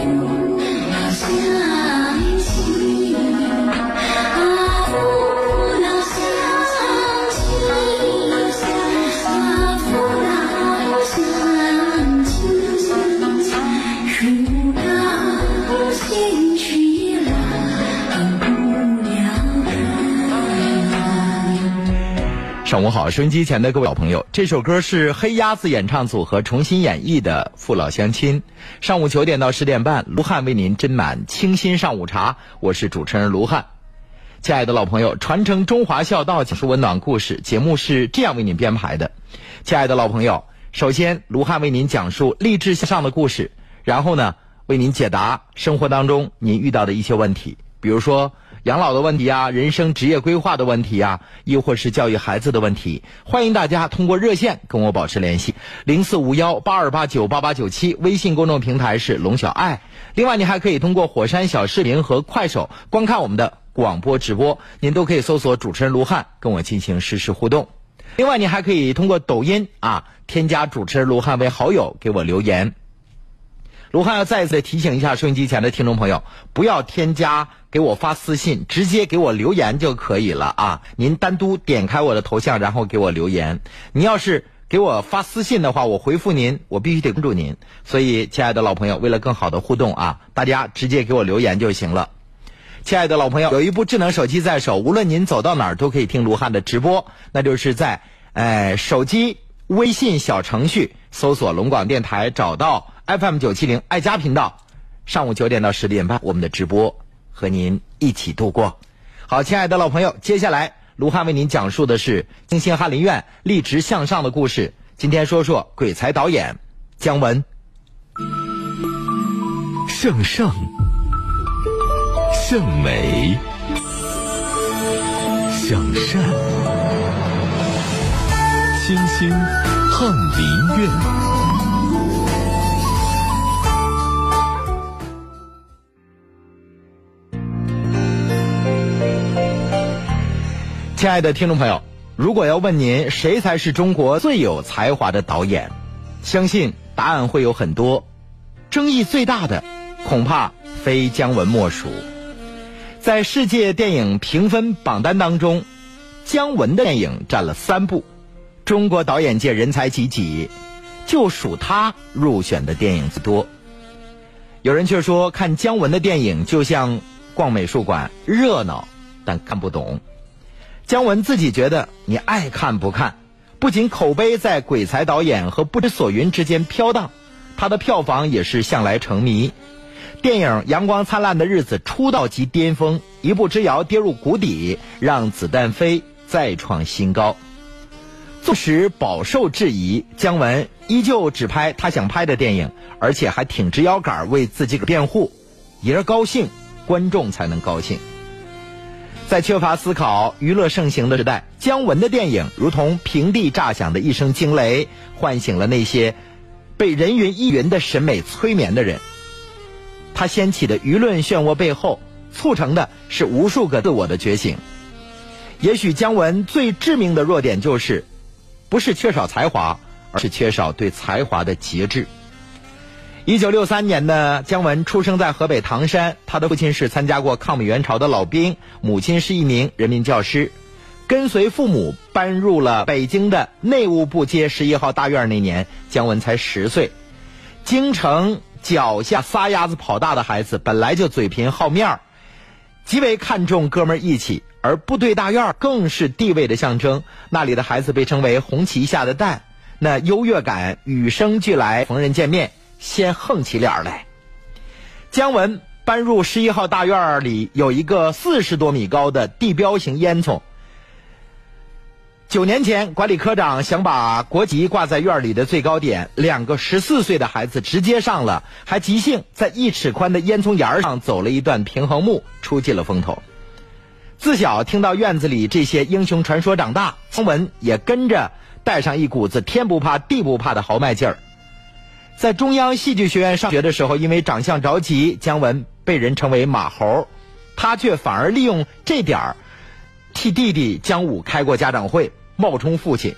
「いらっ。上午好，收音机前的各位老朋友，这首歌是黑鸭子演唱组合重新演绎的《父老乡亲》。上午九点到十点半，卢汉为您斟满清新上午茶，我是主持人卢汉。亲爱的老朋友，传承中华孝道，讲述温暖故事，节目是这样为您编排的。亲爱的老朋友，首先卢汉为您讲述励志向上的故事，然后呢，为您解答生活当中您遇到的一些问题，比如说。养老的问题啊，人生职业规划的问题啊，亦或是教育孩子的问题，欢迎大家通过热线跟我保持联系，零四五幺八二八九八八九七，微信公众平台是龙小爱。另外，你还可以通过火山小视频和快手观看我们的广播直播，您都可以搜索主持人卢汉跟我进行实时互动。另外，你还可以通过抖音啊添加主持人卢汉为好友，给我留言。卢汉要再一次提醒一下收音机前的听众朋友，不要添加给我发私信，直接给我留言就可以了啊！您单独点开我的头像，然后给我留言。你要是给我发私信的话，我回复您，我必须得关注您。所以，亲爱的老朋友，为了更好的互动啊，大家直接给我留言就行了。亲爱的老朋友，有一部智能手机在手，无论您走到哪儿都可以听卢汉的直播，那就是在呃手机微信小程序搜索龙广电台，找到。FM 九七零爱家频道，上午九点到十点半，我们的直播和您一起度过。好，亲爱的老朋友，接下来卢汉为您讲述的是金星翰林院励志向上的故事。今天说说鬼才导演姜文。向上，向美，向善，星星翰林院。亲爱的听众朋友，如果要问您谁才是中国最有才华的导演，相信答案会有很多。争议最大的，恐怕非姜文莫属。在世界电影评分榜单当中，姜文的电影占了三部。中国导演界人才济济，就属他入选的电影最多。有人却说，看姜文的电影就像逛美术馆，热闹但看不懂。姜文自己觉得，你爱看不看，不仅口碑在鬼才导演和不知所云之间飘荡，他的票房也是向来成谜。电影《阳光灿烂的日子》出道即巅峰，一步之遥跌入谷底，让子弹飞再创新高。纵使饱受质疑，姜文依旧只拍他想拍的电影，而且还挺直腰杆为自己个辩护。爷高兴，观众才能高兴。在缺乏思考、娱乐盛行的时代，姜文的电影如同平地炸响的一声惊雷，唤醒了那些被人云亦云的审美催眠的人。他掀起的舆论漩涡背后，促成的是无数个自我的觉醒。也许姜文最致命的弱点就是，不是缺少才华，而是缺少对才华的节制。一九六三年的姜文出生在河北唐山，他的父亲是参加过抗美援朝的老兵，母亲是一名人民教师。跟随父母搬入了北京的内务部街十一号大院那年，姜文才十岁。京城脚下撒丫子跑大的孩子，本来就嘴贫好面儿，极为看重哥们义气，而部队大院更是地位的象征。那里的孩子被称为红旗下的蛋，那优越感与生俱来，逢人见面。先横起脸来。姜文搬入十一号大院里，有一个四十多米高的地标型烟囱。九年前，管理科长想把国旗挂在院里的最高点，两个十四岁的孩子直接上了，还即兴在一尺宽的烟囱沿上走了一段平衡木，出尽了风头。自小听到院子里这些英雄传说长大，姜文也跟着带上一股子天不怕地不怕的豪迈劲儿。在中央戏剧学院上学的时候，因为长相着急，姜文被人称为马猴，他却反而利用这点儿，替弟弟姜武开过家长会，冒充父亲。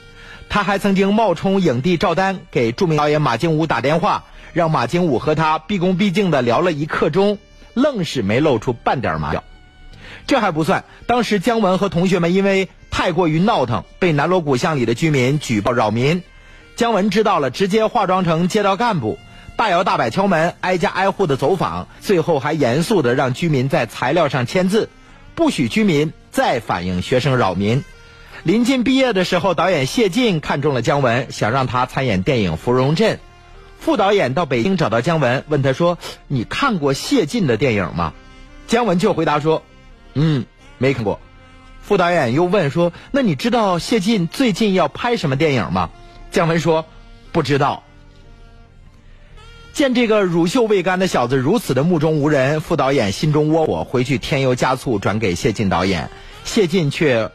他还曾经冒充影帝赵丹给著名导演马金武打电话，让马金武和他毕恭毕敬的聊了一刻钟，愣是没露出半点马脚。这还不算，当时姜文和同学们因为太过于闹腾，被南锣鼓巷里的居民举报扰民。姜文知道了，直接化妆成街道干部，大摇大摆敲门，挨家挨户的走访，最后还严肃的让居民在材料上签字，不许居民再反映学生扰民。临近毕业的时候，导演谢晋看中了姜文，想让他参演电影《芙蓉镇》。副导演到北京找到姜文，问他说：“你看过谢晋的电影吗？”姜文就回答说：“嗯，没看过。”副导演又问说：“那你知道谢晋最近要拍什么电影吗？”姜文说：“不知道。”见这个乳臭未干的小子如此的目中无人，副导演心中窝火，回去添油加醋转给谢晋导演。谢晋却。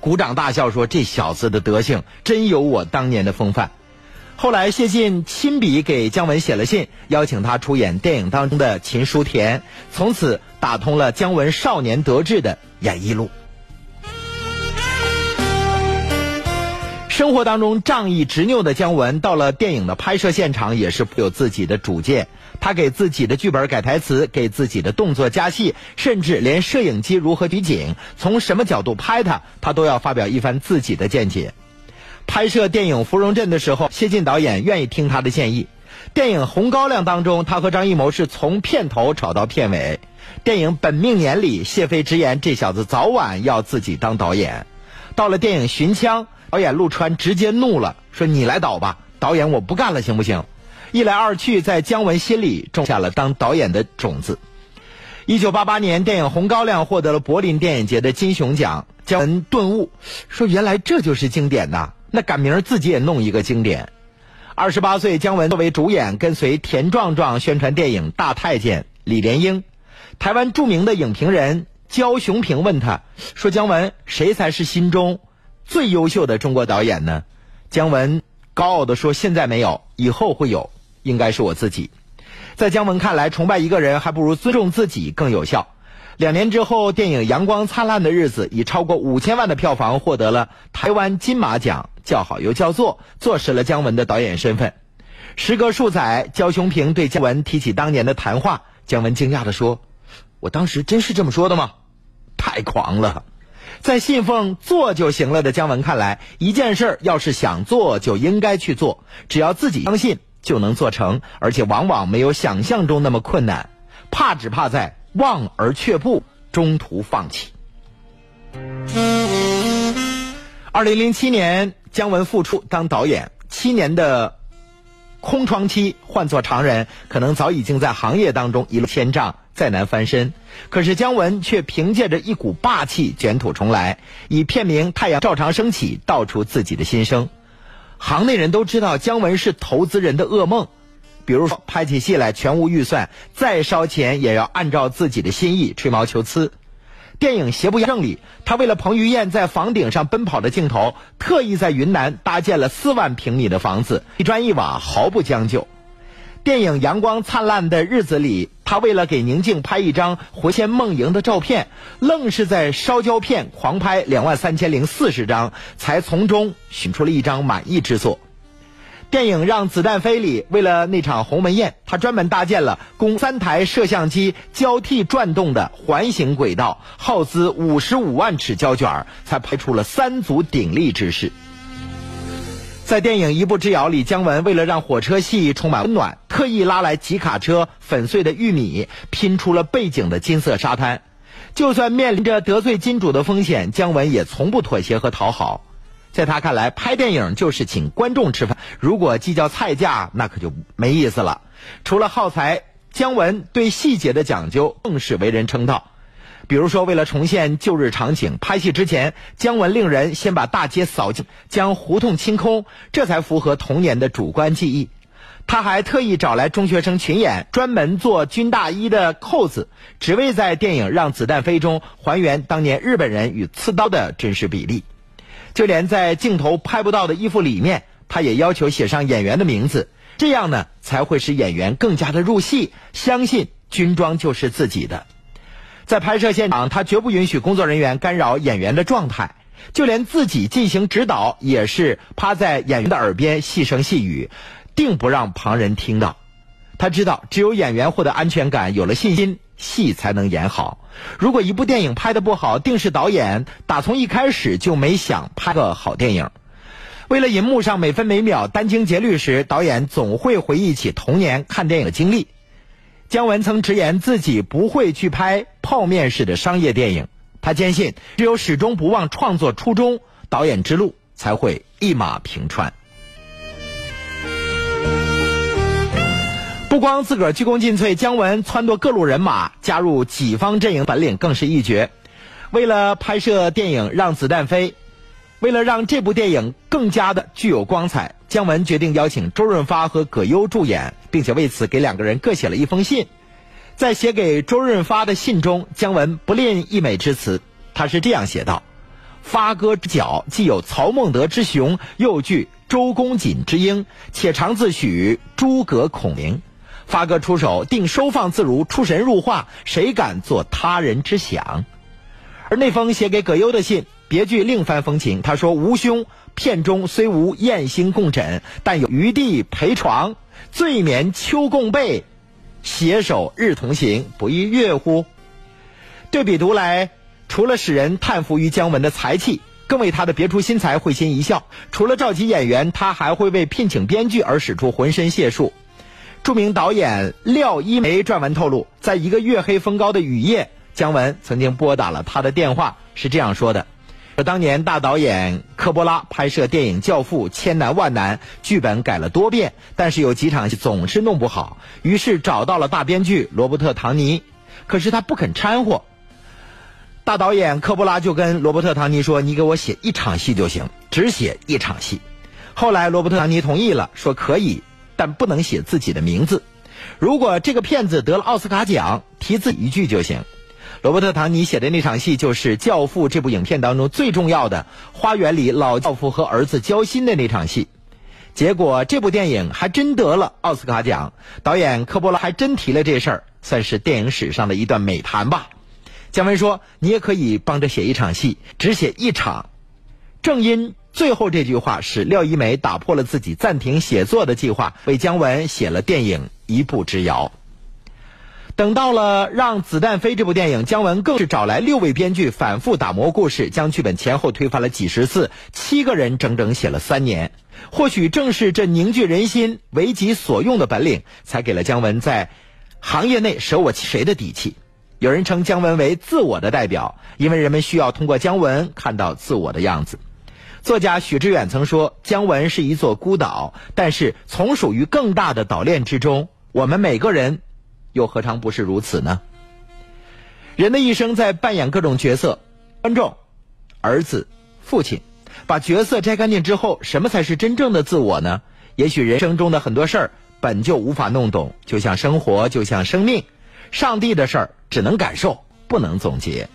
鼓掌大笑说：“这小子的德行真有我当年的风范。”后来谢晋亲笔给姜文写了信，邀请他出演电影当中的秦书田，从此打通了姜文少年得志的演艺路。生活当中仗义执拗的姜文，到了电影的拍摄现场也是有自己的主见。他给自己的剧本改台词，给自己的动作加戏，甚至连摄影机如何取景、从什么角度拍他，他都要发表一番自己的见解。拍摄电影《芙蓉镇》的时候，谢晋导演愿意听他的建议。电影《红高粱》当中，他和张艺谋是从片头吵到片尾。电影《本命年》里，谢飞直言这小子早晚要自己当导演。到了电影《寻枪》。导演陆川直接怒了，说：“你来导吧，导演我不干了，行不行？”一来二去，在姜文心里种下了当导演的种子。一九八八年，电影《红高粱》获得了柏林电影节的金熊奖，姜文顿悟，说：“原来这就是经典呐！”那赶明儿自己也弄一个经典。二十八岁，姜文作为主演，跟随田壮壮宣传电影《大太监》。李莲英，台湾著名的影评人焦雄平问他说：“姜文，谁才是心中？”最优秀的中国导演呢？姜文高傲地说：“现在没有，以后会有，应该是我自己。”在姜文看来，崇拜一个人还不如尊重自己更有效。两年之后，电影《阳光灿烂的日子》以超过五千万的票房获得了台湾金马奖，叫好又叫座，坐实了姜文的导演身份。时隔数载，焦雄平对姜文提起当年的谈话，姜文惊讶地说：“我当时真是这么说的吗？太狂了！”在信奉做就行了的姜文看来，一件事儿要是想做，就应该去做，只要自己相信，就能做成，而且往往没有想象中那么困难。怕只怕在望而却步，中途放弃。二零零七年，姜文复出当导演，七年的空窗期，换做常人，可能早已经在行业当中一落千丈。再难翻身，可是姜文却凭借着一股霸气卷土重来，以片名《太阳照常升起》道出自己的心声。行内人都知道姜文是投资人的噩梦，比如说拍起戏来全无预算，再烧钱也要按照自己的心意吹毛求疵。电影《邪不压正》里，他为了彭于晏在房顶上奔跑的镜头，特意在云南搭建了四万平米的房子，一砖一瓦毫不将就。电影《阳光灿烂的日子》里，他为了给宁静拍一张魂牵梦萦的照片，愣是在烧胶片狂拍两万三千零四十张，才从中选出了一张满意之作。电影《让子弹飞》里，为了那场鸿门宴，他专门搭建了供三台摄像机交替转动的环形轨道，耗资五十五万尺胶卷，才拍出了三足鼎立之势。在电影《一步之遥》里，姜文为了让火车戏充满温暖，特意拉来几卡车粉碎的玉米，拼出了背景的金色沙滩。就算面临着得罪金主的风险，姜文也从不妥协和讨好。在他看来，拍电影就是请观众吃饭，如果计较菜价，那可就没意思了。除了耗材，姜文对细节的讲究更是为人称道。比如说，为了重现旧日场景，拍戏之前，姜文令人先把大街扫净，将胡同清空，这才符合童年的主观记忆。他还特意找来中学生群演，专门做军大衣的扣子，只为在电影《让子弹飞》中还原当年日本人与刺刀的真实比例。就连在镜头拍不到的衣服里面，他也要求写上演员的名字，这样呢，才会使演员更加的入戏，相信军装就是自己的。在拍摄现场，他绝不允许工作人员干扰演员的状态，就连自己进行指导，也是趴在演员的耳边细声细语，定不让旁人听到。他知道，只有演员获得安全感，有了信心，戏才能演好。如果一部电影拍得不好，定是导演打从一开始就没想拍个好电影。为了银幕上每分每秒殚精竭虑时，导演总会回忆起童年看电影的经历。姜文曾直言自己不会去拍泡面式的商业电影，他坚信只有始终不忘创作初衷，导演之路才会一马平川。不光自个儿鞠躬尽瘁，姜文撺掇各路人马加入己方阵营，本领更是一绝。为了拍摄电影《让子弹飞》，为了让这部电影更加的具有光彩，姜文决定邀请周润发和葛优助演，并且为此给两个人各写了一封信。在写给周润发的信中，姜文不吝溢美之词，他是这样写道：“发哥之角既有曹孟德之雄，又具周公瑾之英，且常自诩诸葛孔明。”发哥出手，定收放自如，出神入化，谁敢做他人之想？而那封写给葛优的信，别具另番风情。他说：“吴兄，片中虽无燕星共枕，但有余地陪床，醉眠秋共被，携手日同行，不亦乐乎？”对比读来，除了使人叹服于姜文的才气，更为他的别出心裁会心一笑。除了召集演员，他还会为聘请编剧而使出浑身解数。著名导演廖一梅撰文透露，在一个月黑风高的雨夜，姜文曾经拨打了他的电话，是这样说的：“说当年大导演科波拉拍摄电影《教父》，千难万难，剧本改了多遍，但是有几场戏总是弄不好，于是找到了大编剧罗伯特·唐尼，可是他不肯掺和。大导演科波拉就跟罗伯特·唐尼说：‘你给我写一场戏就行，只写一场戏。’后来罗伯特·唐尼同意了，说可以。”但不能写自己的名字。如果这个骗子得了奥斯卡奖，提字一句就行。罗伯特·唐尼写的那场戏就是《教父》这部影片当中最重要的花园里老教父和儿子交心的那场戏。结果这部电影还真得了奥斯卡奖，导演科波拉还真提了这事儿，算是电影史上的一段美谈吧。姜文说：“你也可以帮着写一场戏，只写一场。”正因。最后这句话使廖一梅打破了自己暂停写作的计划，为姜文写了电影《一步之遥》。等到了《让子弹飞》这部电影，姜文更是找来六位编剧反复打磨故事，将剧本前后推翻了几十次，七个人整整写了三年。或许正是这凝聚人心、为己所用的本领，才给了姜文在行业内舍我其谁的底气。有人称姜文为自我的代表，因为人们需要通过姜文看到自我的样子。作家许知远曾说：“姜文是一座孤岛，但是从属于更大的岛链之中。我们每个人，又何尝不是如此呢？人的一生在扮演各种角色，观众、儿子、父亲，把角色摘干净之后，什么才是真正的自我呢？也许人生中的很多事儿本就无法弄懂，就像生活，就像生命，上帝的事儿只能感受，不能总结。”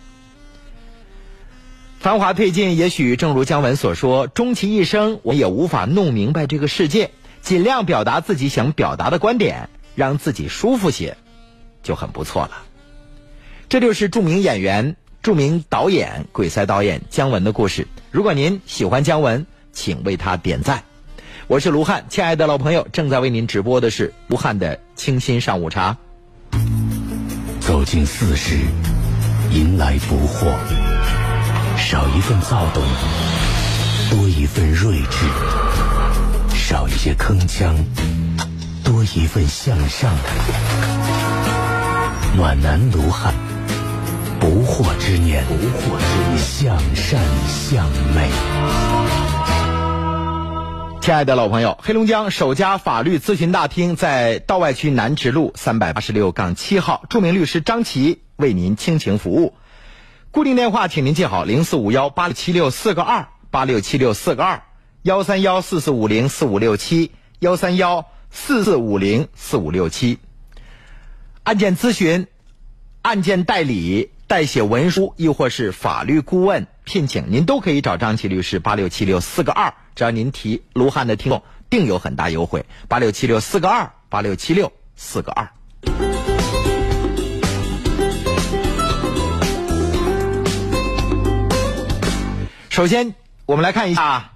繁华褪尽，也许正如姜文所说，终其一生，我也无法弄明白这个世界。尽量表达自己想表达的观点，让自己舒服些，就很不错了。这就是著名演员、著名导演、鬼才导演姜文的故事。如果您喜欢姜文，请为他点赞。我是卢汉，亲爱的老朋友，正在为您直播的是卢汉的清新上午茶。走进四十，迎来不惑。少一份躁动，多一份睿智；少一些铿锵，多一份向上。暖男卢汉，不惑之年，不惑之年，向善向美。亲爱的老朋友，黑龙江首家法律咨询大厅在道外区南直路三百八十六杠七号，著名律师张琪为您倾情服务。固定电话，请您记好：零四五幺八六七六四个二八六七六四个二幺三幺四四五零四五六七幺三幺四四五零四五六七。案件咨询、案件代理、代写文书，亦或是法律顾问聘请，您都可以找张琪律师。八六七六四个二，只要您提卢汉的听众，定有很大优惠。八六七六四个二八六七六四个二。首先，我们来看一下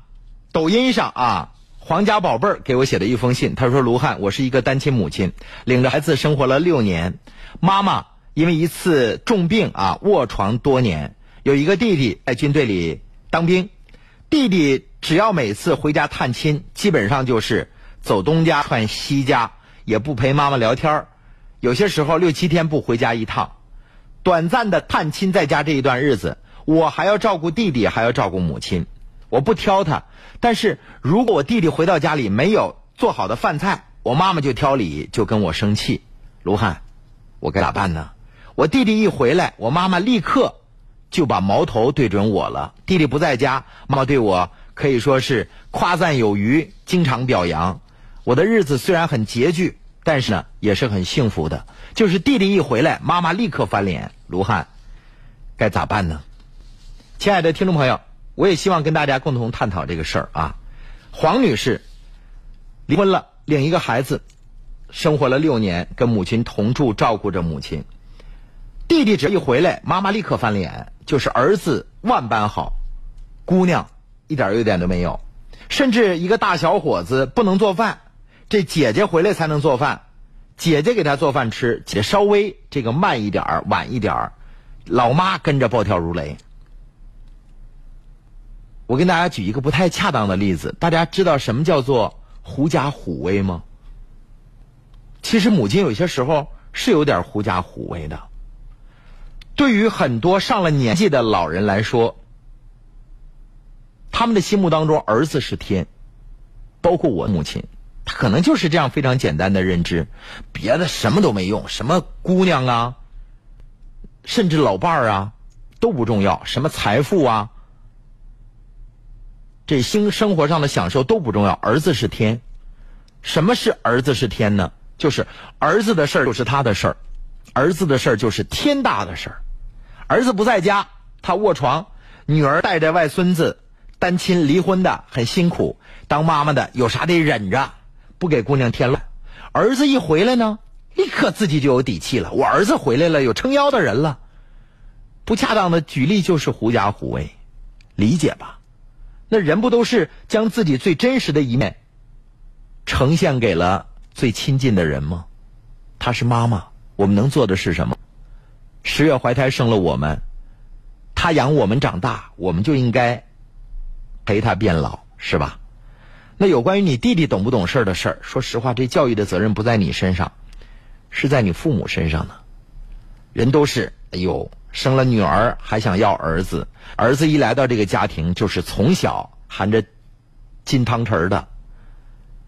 抖音上啊皇家宝贝儿给我写的一封信，他说：“卢汉，我是一个单亲母亲，领着孩子生活了六年，妈妈因为一次重病啊卧床多年，有一个弟弟在军队里当兵，弟弟只要每次回家探亲，基本上就是走东家串西家，也不陪妈妈聊天儿，有些时候六七天不回家一趟，短暂的探亲在家这一段日子，我还要照顾弟弟，还要照顾母亲。”我不挑他，但是如果我弟弟回到家里没有做好的饭菜，我妈妈就挑理，就跟我生气。卢汉，我该咋办呢？我弟弟一回来，我妈妈立刻就把矛头对准我了。弟弟不在家，妈妈对我可以说是夸赞有余，经常表扬。我的日子虽然很拮据，但是呢也是很幸福的。就是弟弟一回来，妈妈立刻翻脸。卢汉，该咋办呢？亲爱的听众朋友。我也希望跟大家共同探讨这个事儿啊。黄女士离婚了，领一个孩子，生活了六年，跟母亲同住，照顾着母亲。弟弟只要一回来，妈妈立刻翻脸，就是儿子万般好，姑娘一点优点都没有。甚至一个大小伙子不能做饭，这姐姐回来才能做饭，姐姐给他做饭吃，姐稍微这个慢一点儿、晚一点儿，老妈跟着暴跳如雷。我跟大家举一个不太恰当的例子，大家知道什么叫做狐假虎威吗？其实母亲有些时候是有点狐假虎威的。对于很多上了年纪的老人来说，他们的心目当中儿子是天，包括我母亲，她可能就是这样非常简单的认知，别的什么都没用，什么姑娘啊，甚至老伴儿啊都不重要，什么财富啊。这生生活上的享受都不重要，儿子是天。什么是儿子是天呢？就是儿子的事儿就是他的事儿，儿子的事儿就是天大的事儿。儿子不在家，他卧床，女儿带着外孙子，单亲离婚的很辛苦，当妈妈的有啥得忍着，不给姑娘添乱。儿子一回来呢，立刻自己就有底气了。我儿子回来了，有撑腰的人了。不恰当的举例就是狐假虎威，理解吧？那人不都是将自己最真实的一面呈现给了最亲近的人吗？她是妈妈，我们能做的是什么？十月怀胎生了我们，她养我们长大，我们就应该陪她变老，是吧？那有关于你弟弟懂不懂事儿的事儿，说实话，这教育的责任不在你身上，是在你父母身上呢。人都是，哎呦。生了女儿还想要儿子，儿子一来到这个家庭就是从小含着金汤匙的，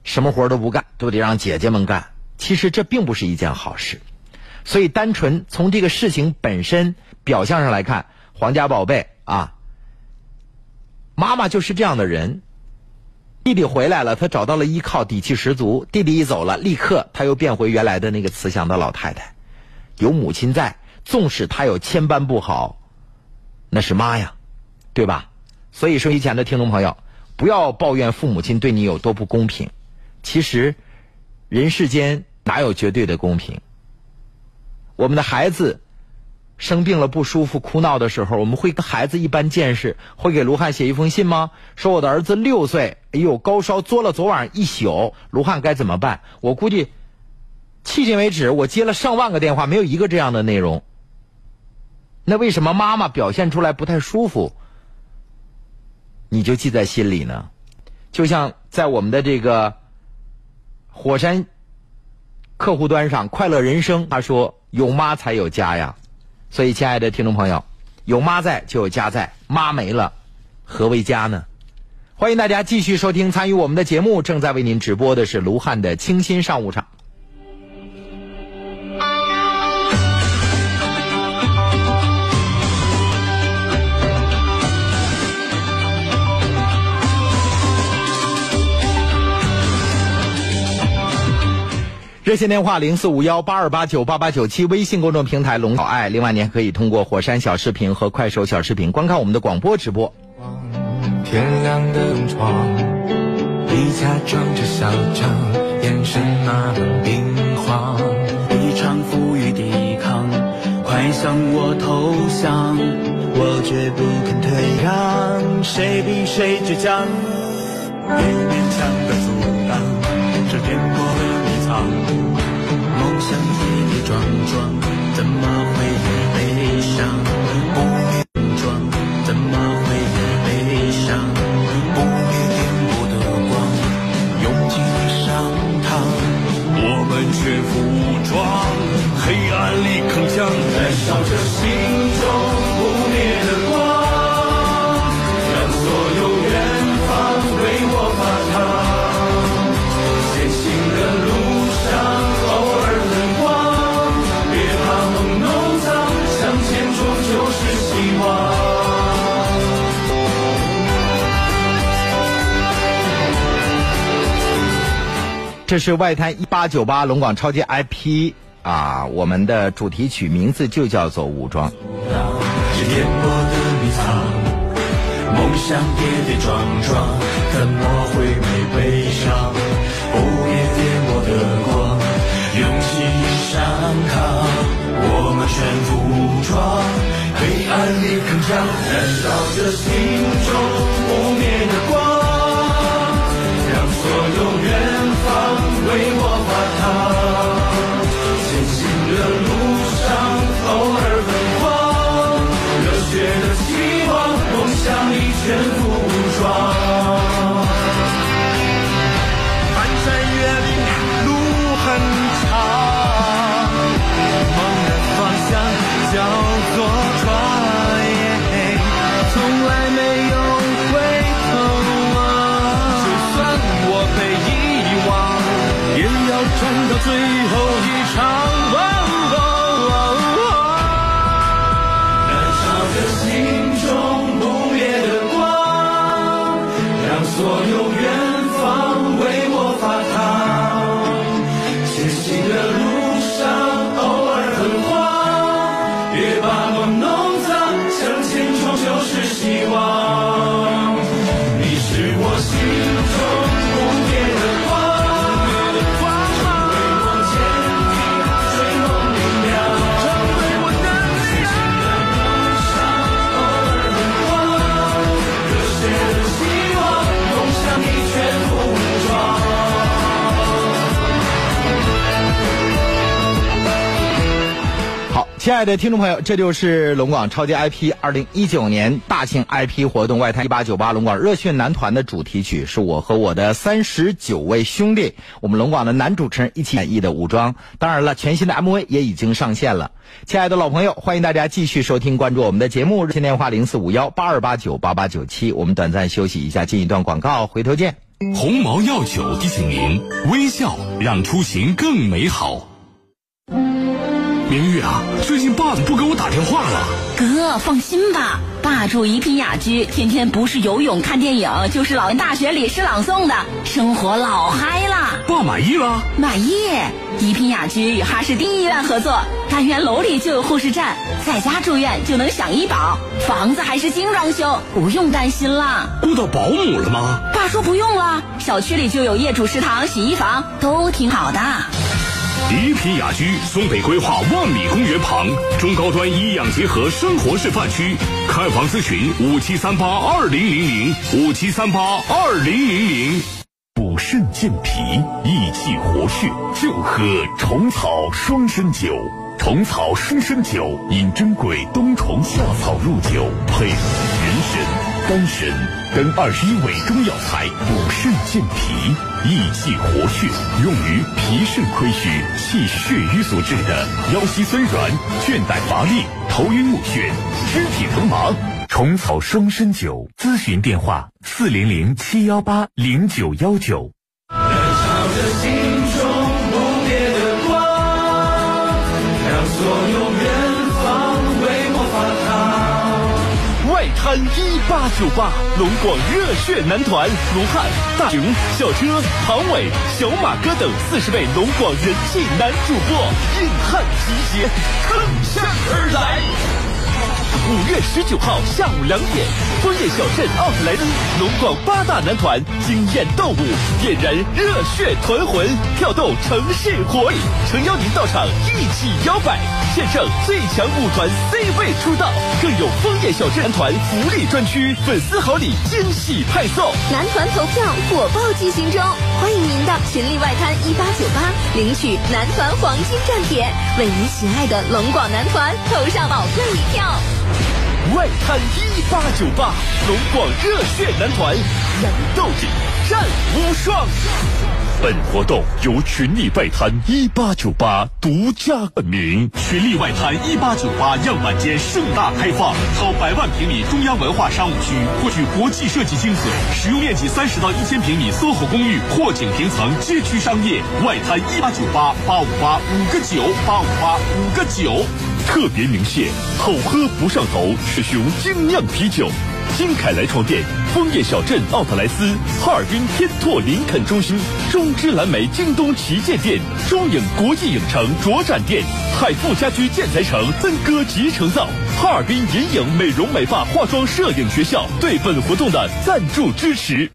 什么活都不干，都得让姐姐们干。其实这并不是一件好事，所以单纯从这个事情本身表象上来看，皇家宝贝啊，妈妈就是这样的人。弟弟回来了，他找到了依靠，底气十足。弟弟一走了，立刻他又变回原来的那个慈祥的老太太，有母亲在。纵使他有千般不好，那是妈呀，对吧？所以收音前的听众朋友，不要抱怨父母亲对你有多不公平。其实，人世间哪有绝对的公平？我们的孩子生病了不舒服哭闹的时候，我们会跟孩子一般见识，会给卢汉写一封信吗？说我的儿子六岁，哎呦高烧作了昨晚一宿，卢汉该怎么办？我估计，迄今为止我接了上万个电话，没有一个这样的内容。那为什么妈妈表现出来不太舒服，你就记在心里呢？就像在我们的这个火山客户端上，快乐人生他说有妈才有家呀。所以，亲爱的听众朋友，有妈在就有家在，妈没了，何为家呢？欢迎大家继续收听参与我们的节目，正在为您直播的是卢汉的清新上午场。热线电话零四五幺八二八九八八九七，微信公众平台龙小爱。另外，您还可以通过火山小视频和快手小视频观看我们的广播直播。天亮的窗，离家装着小城，眼神那般兵荒。一场风雨抵抗，快向我投降，我绝不肯退让，谁比谁倔强。别勉强的阻挡这颠簸的藏。梦想跌跌撞撞，怎么会悲伤？不灭撞，怎么会悲伤？不灭颠簸的光，涌进上膛。我们全副武装，这是外滩一八九八龙广超级 IP 啊，我们的主题曲名字就叫做《武装》。是颠簸的迷藏，梦想跌跌撞撞，怎么会没悲伤？不灭颠簸的光，勇气上膛，我们全副武装，黑暗里铿锵，燃烧着心中不灭的光，让所有为我亲爱的听众朋友，这就是龙广超级 IP 二零一九年大型 IP 活动外滩一八九八龙广热血男团的主题曲，是我和我的三十九位兄弟，我们龙广的男主持人一起演绎的武装。当然了，全新的 MV 也已经上线了。亲爱的老朋友，欢迎大家继续收听关注我们的节目，热线电话零四五幺八二八九八八九七。我们短暂休息一下，进一段广告，回头见。鸿茅药酒提醒您：微笑让出行更美好。明玉啊，最近爸怎么不给我打电话了？哥，放心吧，爸住宜品雅居，天天不是游泳看电影，就是老年大学里诗朗诵的，生活老嗨了！爸满意了？满意！宜品雅居与哈市第一医院合作，单元楼里就有护士站，在家住院就能享医保，房子还是精装修，不用担心了。雇到保姆了吗？爸说不用了，小区里就有业主食堂、洗衣房，都挺好的。宜品雅居松北规划万米公园旁，中高端医养结合生活示范区。看房咨询五七三八二零零零五七三八二零零零。补肾健脾、益气活血，就喝虫草双参酒。虫草双参酒因珍贵冬虫夏草入酒，配人参、丹参等二十一味中药材，补肾健脾、益气活血，用于脾肾亏虚、气血瘀所致的腰膝酸软、倦怠乏力、头晕目眩、肢体疼麻。虫草双参酒，咨询电话：四零零七幺八零九幺九。燃烧着心中不灭的光，让所有远方为我发烫。外滩一八九八龙广热血男团，卢汉、大熊、小车、庞伟、小马哥等四十位龙广人气男主播硬汉集结，铿锵而来。五月十九号下午两点，枫叶小镇奥特莱登龙广八大男团惊艳斗舞，点燃热血团魂，跳动城市火力，诚邀您到场一起摇摆。见证最强舞团 C 位出道，更有枫叶小镇男团福利专区，粉丝好礼惊喜派送。男团投票火爆进行中，欢迎您到群力外滩一八九八领取男团黄金站帖，为您喜爱的龙广男团投上宝贵一票。外滩一八九八，龙广热血男团，燃斗志，战无双。本活动由群力外滩一八九八独家冠名。群力外滩一八九八样板间盛大开放，超百万平米中央文化商务区，获取国际设计精髓，使用面积三十到一千平米 SOHO 公寓，或景平层街区商业。外滩一八九八八五八五个九八五八五个九。特别鸣谢好喝不上头是熊精酿啤酒，金凯莱床垫，枫叶小镇奥特莱斯，哈尔滨天拓林肯中心，中芝蓝莓京东旗舰店，中影国际影城卓展店，海富家居建材城森歌集成灶，哈尔滨银影美容美发化妆摄影学校对本活动的赞助支持。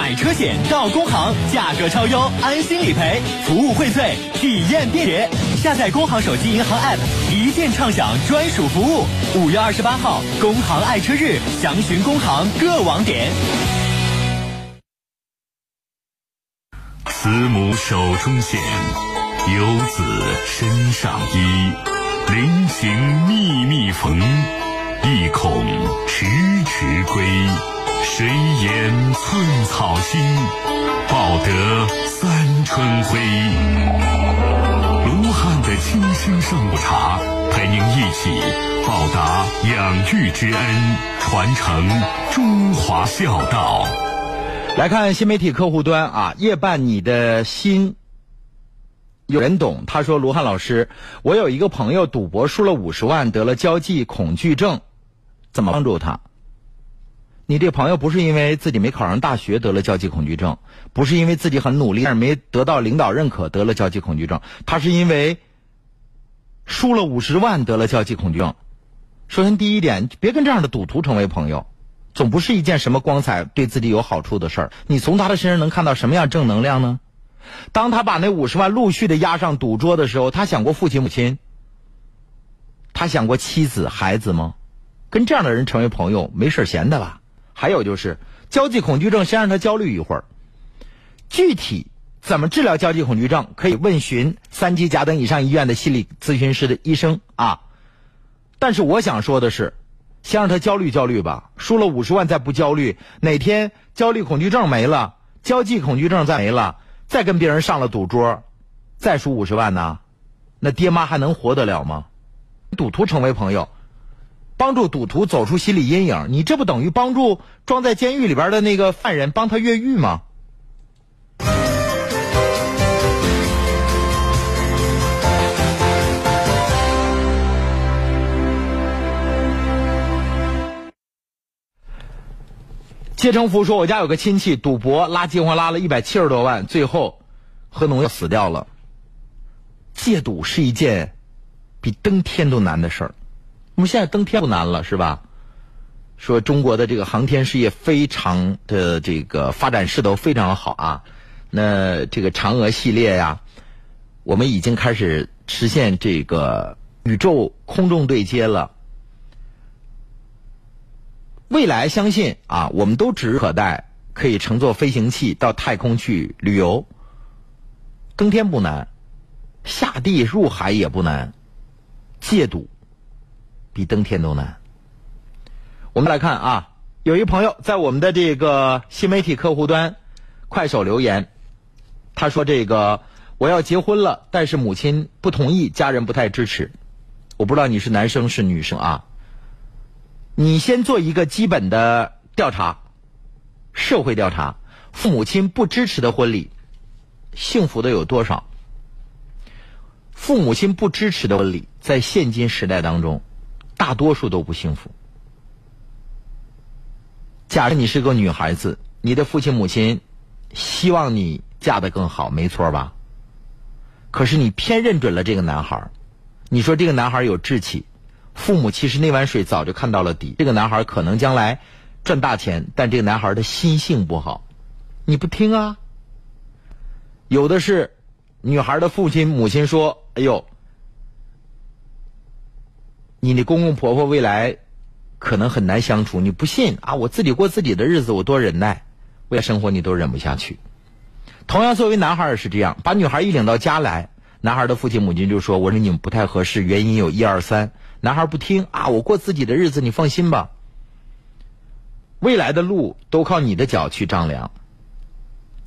买车险到工行，价格超优，安心理赔，服务荟萃，体验便捷。下载工行手机银行 App，一键畅享专属服务。五月二十八号，工行爱车日，详询工行各网点。慈母手中线，游子身上衣。临行密密缝，意恐迟迟归。谁言寸草心，报得三春晖。卢汉的清新上午茶，陪您一起报答养育之恩，传承中华孝道。来看新媒体客户端啊，夜半你的心，有人懂。他说：“卢汉老师，我有一个朋友赌博输了五十万，得了交际恐惧症，怎么帮助他？”你这朋友不是因为自己没考上大学得了交际恐惧症，不是因为自己很努力但是没得到领导认可得了交际恐惧症，他是因为输了五十万得了交际恐惧症。首先第一点，别跟这样的赌徒成为朋友，总不是一件什么光彩对自己有好处的事儿。你从他的身上能看到什么样正能量呢？当他把那五十万陆续的压上赌桌的时候，他想过父亲母亲，他想过妻子孩子吗？跟这样的人成为朋友，没事闲的吧？还有就是交际恐惧症，先让他焦虑一会儿。具体怎么治疗交际恐惧症，可以问询三级甲等以上医院的心理咨询师的医生啊。但是我想说的是，先让他焦虑焦虑吧。输了五十万再不焦虑，哪天焦虑恐惧症没了，交际恐惧症再没了，再跟别人上了赌桌，再输五十万呢？那爹妈还能活得了吗？赌徒成为朋友。帮助赌徒走出心理阴影，你这不等于帮助装在监狱里边的那个犯人帮他越狱吗？谢成福说：“我家有个亲戚赌博拉饥荒拉了一百七十多万，最后喝农药死掉了。戒赌是一件比登天都难的事儿。我们现在登天不难了，是吧？说中国的这个航天事业非常的这个发展势头非常好啊。那这个嫦娥系列呀，我们已经开始实现这个宇宙空中对接了。未来相信啊，我们都指日可待，可以乘坐飞行器到太空去旅游。登天不难，下地入海也不难，戒赌比登天都难。我们来看啊，有一朋友在我们的这个新媒体客户端快手留言，他说：“这个我要结婚了，但是母亲不同意，家人不太支持。我不知道你是男生是女生啊？你先做一个基本的调查，社会调查，父母亲不支持的婚礼，幸福的有多少？父母亲不支持的婚礼，在现今时代当中，大多数都不幸福。假设你是个女孩子，你的父亲母亲希望你嫁得更好，没错吧？可是你偏认准了这个男孩，你说这个男孩有志气，父母其实那碗水早就看到了底。这个男孩可能将来赚大钱，但这个男孩的心性不好，你不听啊？有的是女孩的父亲母亲说：“哎呦，你的公公婆婆未来可能很难相处，你不信啊？我自己过自己的日子，我多忍耐，为了生活你都忍不下去。同样，作为男孩也是这样，把女孩一领到家来，男孩的父亲母亲就说：“我说你们不太合适，原因有一二三。”男孩不听啊，我过自己的日子，你放心吧。未来的路都靠你的脚去丈量，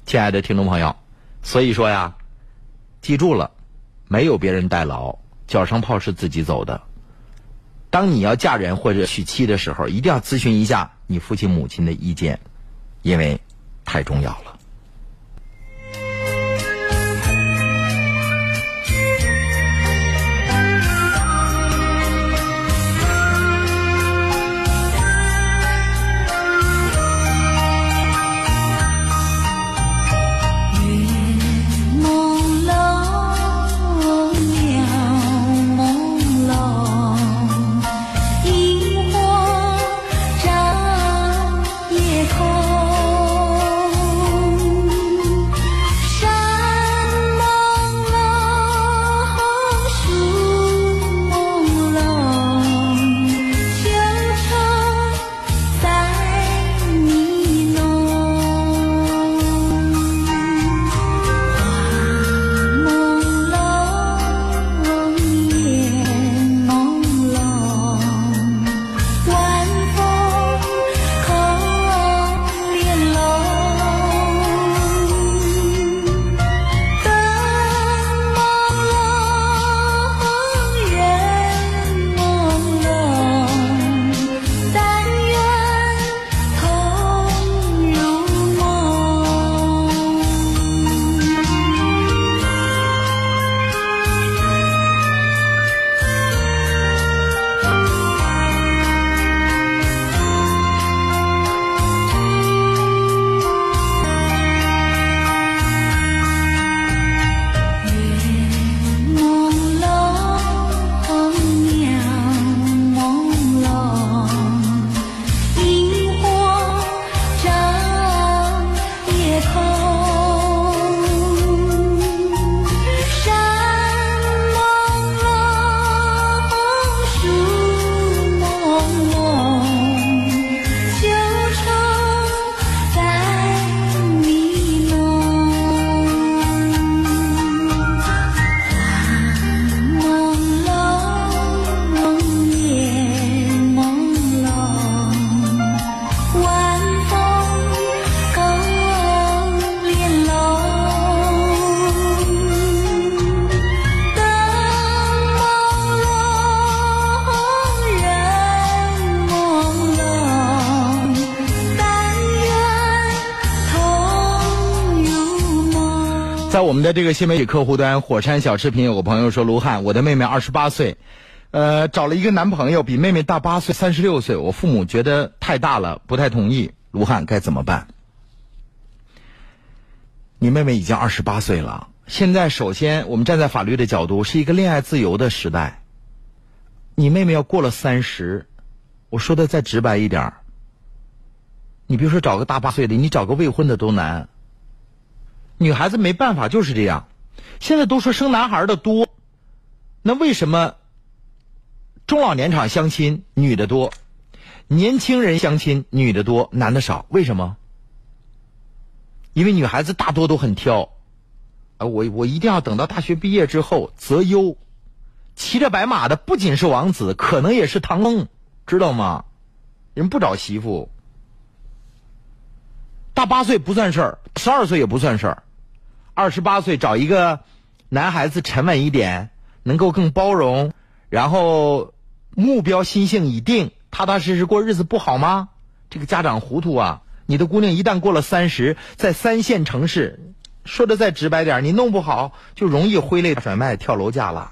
亲爱的听众朋友。所以说呀，记住了，没有别人代劳，脚上泡是自己走的。当你要嫁人或者娶妻的时候，一定要咨询一下你父亲母亲的意见，因为太重要了。我们的这个新媒体客户端火山小视频，有个朋友说：“卢汉，我的妹妹二十八岁，呃，找了一个男朋友，比妹妹大八岁，三十六岁。我父母觉得太大了，不太同意。卢汉该怎么办？”你妹妹已经二十八岁了，现在首先我们站在法律的角度，是一个恋爱自由的时代。你妹妹要过了三十，我说的再直白一点儿，你别说找个大八岁的，你找个未婚的都难。女孩子没办法，就是这样。现在都说生男孩的多，那为什么中老年场相亲女的多，年轻人相亲女的多，男的少？为什么？因为女孩子大多都很挑，啊，我我一定要等到大学毕业之后择优，骑着白马的不仅是王子，可能也是唐僧，知道吗？人不找媳妇，大八岁不算事儿，十二岁也不算事儿，二十八岁找一个男孩子沉稳一点，能够更包容，然后目标心性已定，踏踏实实过日子不好吗？这个家长糊涂啊！你的姑娘一旦过了三十，在三线城市，说的再直白点，你弄不好就容易挥泪甩卖跳楼价了。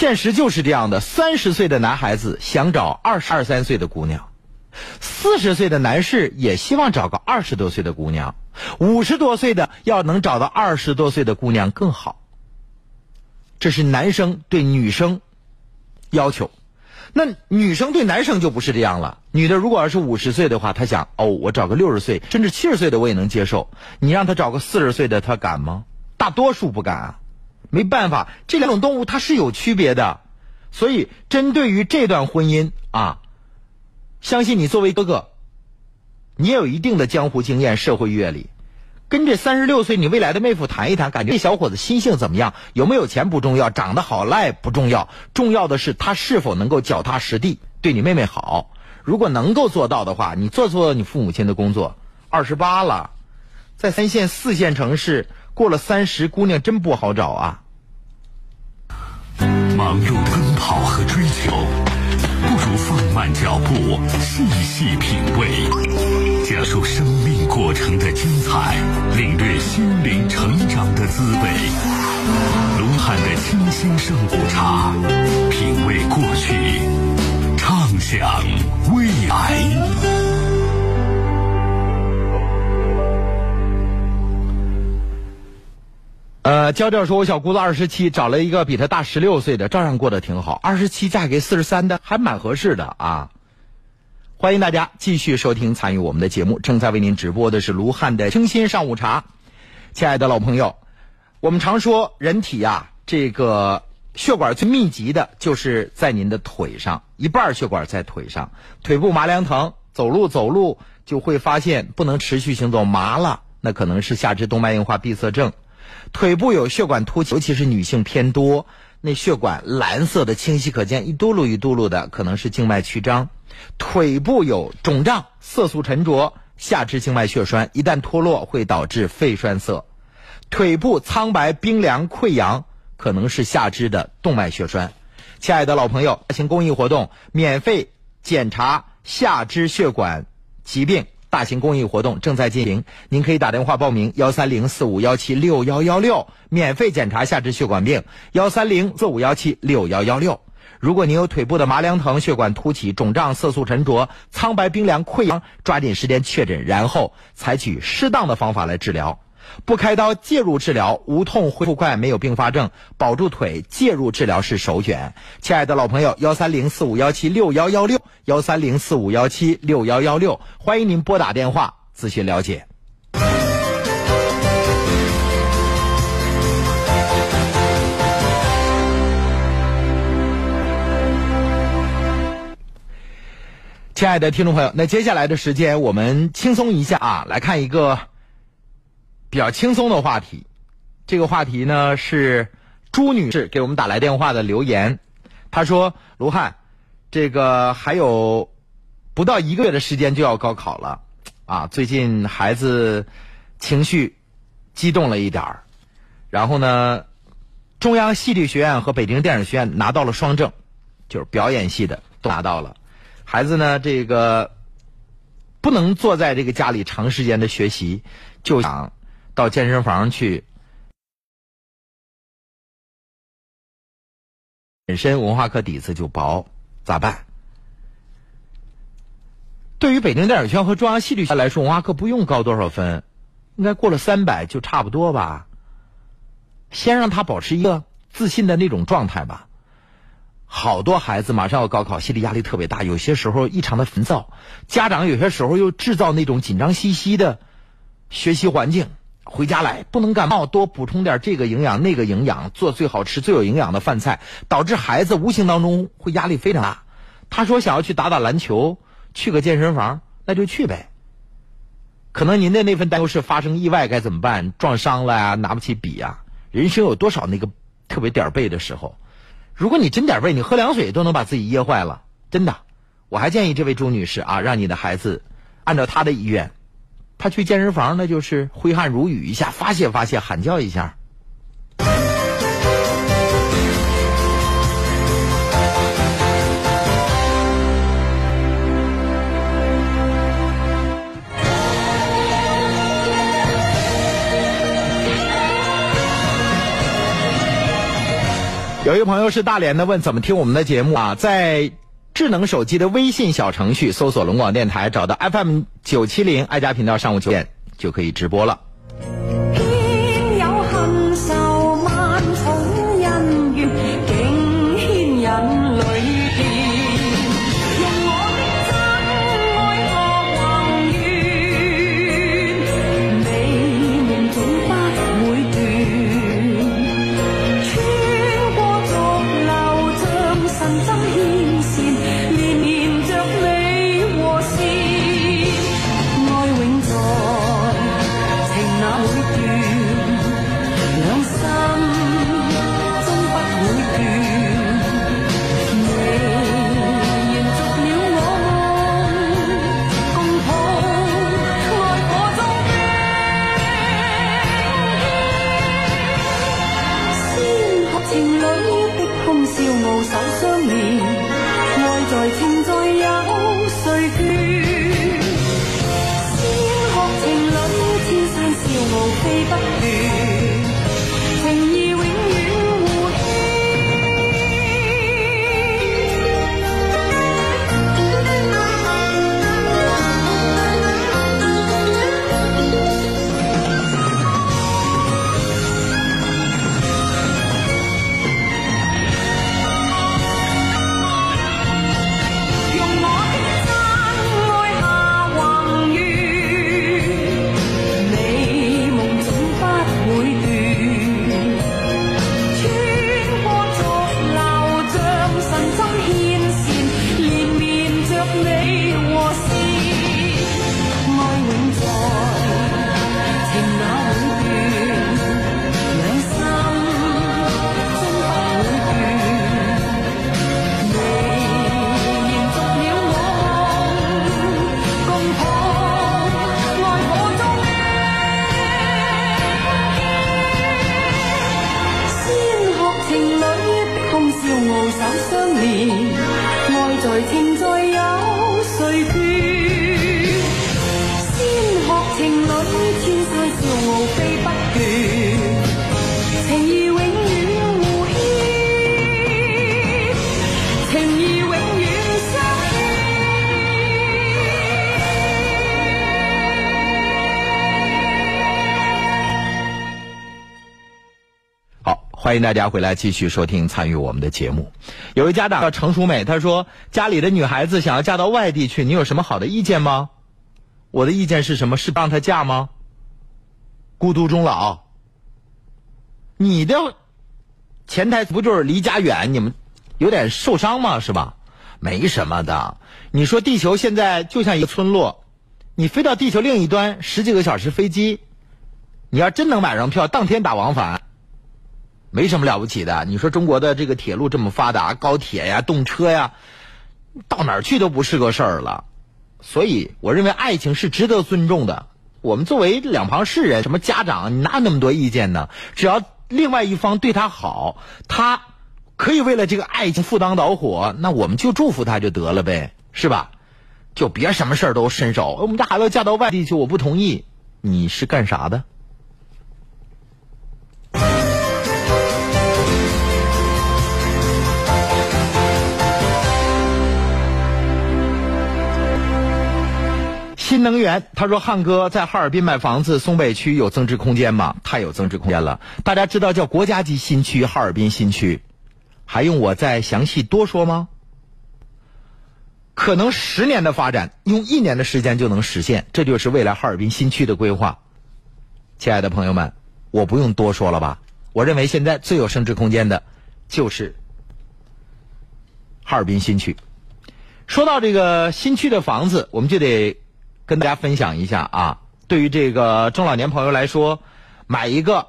现实就是这样的，三十岁的男孩子想找二十二三岁的姑娘，四十岁的男士也希望找个二十多岁的姑娘，五十多岁的要能找到二十多岁的姑娘更好。这是男生对女生要求，那女生对男生就不是这样了。女的如果要是五十岁的话，她想哦，我找个六十岁甚至七十岁的我也能接受。你让她找个四十岁的，她敢吗？大多数不敢啊。没办法，这两种动物它是有区别的。所以，针对于这段婚姻啊，相信你作为哥哥，你也有一定的江湖经验、社会阅历。跟这三十六岁你未来的妹夫谈一谈，感觉这小伙子心性怎么样？有没有钱不重要，长得好赖不重要，重要的是他是否能够脚踏实地对你妹妹好。如果能够做到的话，你做做你父母亲的工作。二十八了，在三线、四线城市过了三十，姑娘真不好找啊。忙碌奔跑和追求，不如放慢脚步，细细品味，讲述生命过程的精彩，领略心灵成长的滋味。卢汉的清新上午茶，品味过去，畅想未来。呃，娇娇说，我小姑子二十七，找了一个比她大十六岁的，照样过得挺好。二十七嫁给四十三的，还蛮合适的啊。欢迎大家继续收听参与我们的节目，正在为您直播的是卢汉的清新上午茶。亲爱的老朋友，我们常说人体呀、这个血管最密集的就是在您的腿上，一半血管在腿上，腿部麻凉疼，走路走路就会发现不能持续行走，麻了，那可能是下肢动脉硬化闭塞症。腿部有血管凸起，尤其是女性偏多，那血管蓝色的清晰可见，一嘟噜一嘟噜的，可能是静脉曲张。腿部有肿胀、色素沉着，下肢静脉血栓一旦脱落会导致肺栓塞。腿部苍白、冰凉、溃疡，可能是下肢的动脉血栓。亲爱的老朋友，大型公益活动，免费检查下肢血管疾病。大型公益活动正在进行，您可以打电话报名幺三零四五幺七六幺幺六，免费检查下肢血管病幺三零四五幺七六幺幺六。如果您有腿部的麻凉疼、血管凸起、肿胀、色素沉着、苍白、冰凉、溃疡，抓紧时间确诊，然后采取适当的方法来治疗。不开刀介入治疗，无痛恢复快，没有并发症，保住腿，介入治疗是首选。亲爱的老朋友，幺三零四五幺七六幺幺六，幺三零四五幺七六幺幺六，欢迎您拨打电话咨询了解。亲爱的听众朋友，那接下来的时间我们轻松一下啊，来看一个比较轻松的话题。这个话题呢是朱女士给我们打来电话的留言，她说：“卢汉，这个还有不到一个月的时间就要高考了，啊，最近孩子情绪激动了一点儿，然后呢，中央戏剧学院和北京电影学院拿到了双证，就是表演系的都拿到了。孩子呢，这个不能坐在这个家里长时间的学习，就想到健身房去。本身文化课底子就薄，咋办？对于北京电影学院和中央戏剧学院来说，文化课不用高多少分，应该过了三百就差不多吧。先让他保持一个自信的那种状态吧。好多孩子马上要高考，心理压力特别大，有些时候异常的烦躁，家长有些时候又制造那种紧张兮兮的学习环境。回家来不能感冒，多补充点这个营养那个营养，做最好吃最有营养的饭菜，导致孩子无形当中会压力非常大。他说想要去打打篮球，去个健身房，那就去呗。可能您的那份担忧是发生意外该怎么办，撞伤了呀，拿不起笔呀。人生有多少那个特别点儿背的时候？如果你真点儿背，你喝凉水都能把自己噎坏了，真的。我还建议这位朱女士啊，让你的孩子按照她的意愿。他去健身房，那就是挥汗如雨一下，发泄发泄，喊叫一下。有一个朋友是大连的，问怎么听我们的节目啊？在智能手机的微信小程序搜索龙广电台，找到 FM 九七零爱家频道，上午九点就可以直播了。欢迎大家回来继续收听参与我们的节目。有位家长叫程淑美，她说家里的女孩子想要嫁到外地去，你有什么好的意见吗？我的意见是什么？是不让她嫁吗？孤独终老。你的潜台不就是离家远？你们有点受伤吗？是吧？没什么的。你说地球现在就像一个村落，你飞到地球另一端十几个小时飞机，你要真能买上票，当天打往返。没什么了不起的。你说中国的这个铁路这么发达，高铁呀、动车呀，到哪儿去都不是个事儿了。所以，我认为爱情是值得尊重的。我们作为两旁世人，什么家长，你哪有那么多意见呢？只要另外一方对他好，他可以为了这个爱情赴汤蹈火，那我们就祝福他就得了呗，是吧？就别什么事儿都伸手。我们家孩子嫁到外地去，我不同意。你是干啥的？新能源，他说汉哥在哈尔滨买房子，松北区有增值空间吗？太有增值空间了。大家知道叫国家级新区哈尔滨新区，还用我再详细多说吗？可能十年的发展，用一年的时间就能实现，这就是未来哈尔滨新区的规划。亲爱的朋友们，我不用多说了吧？我认为现在最有升值空间的，就是哈尔滨新区。说到这个新区的房子，我们就得跟大家分享一下啊。对于这个中老年朋友来说，买一个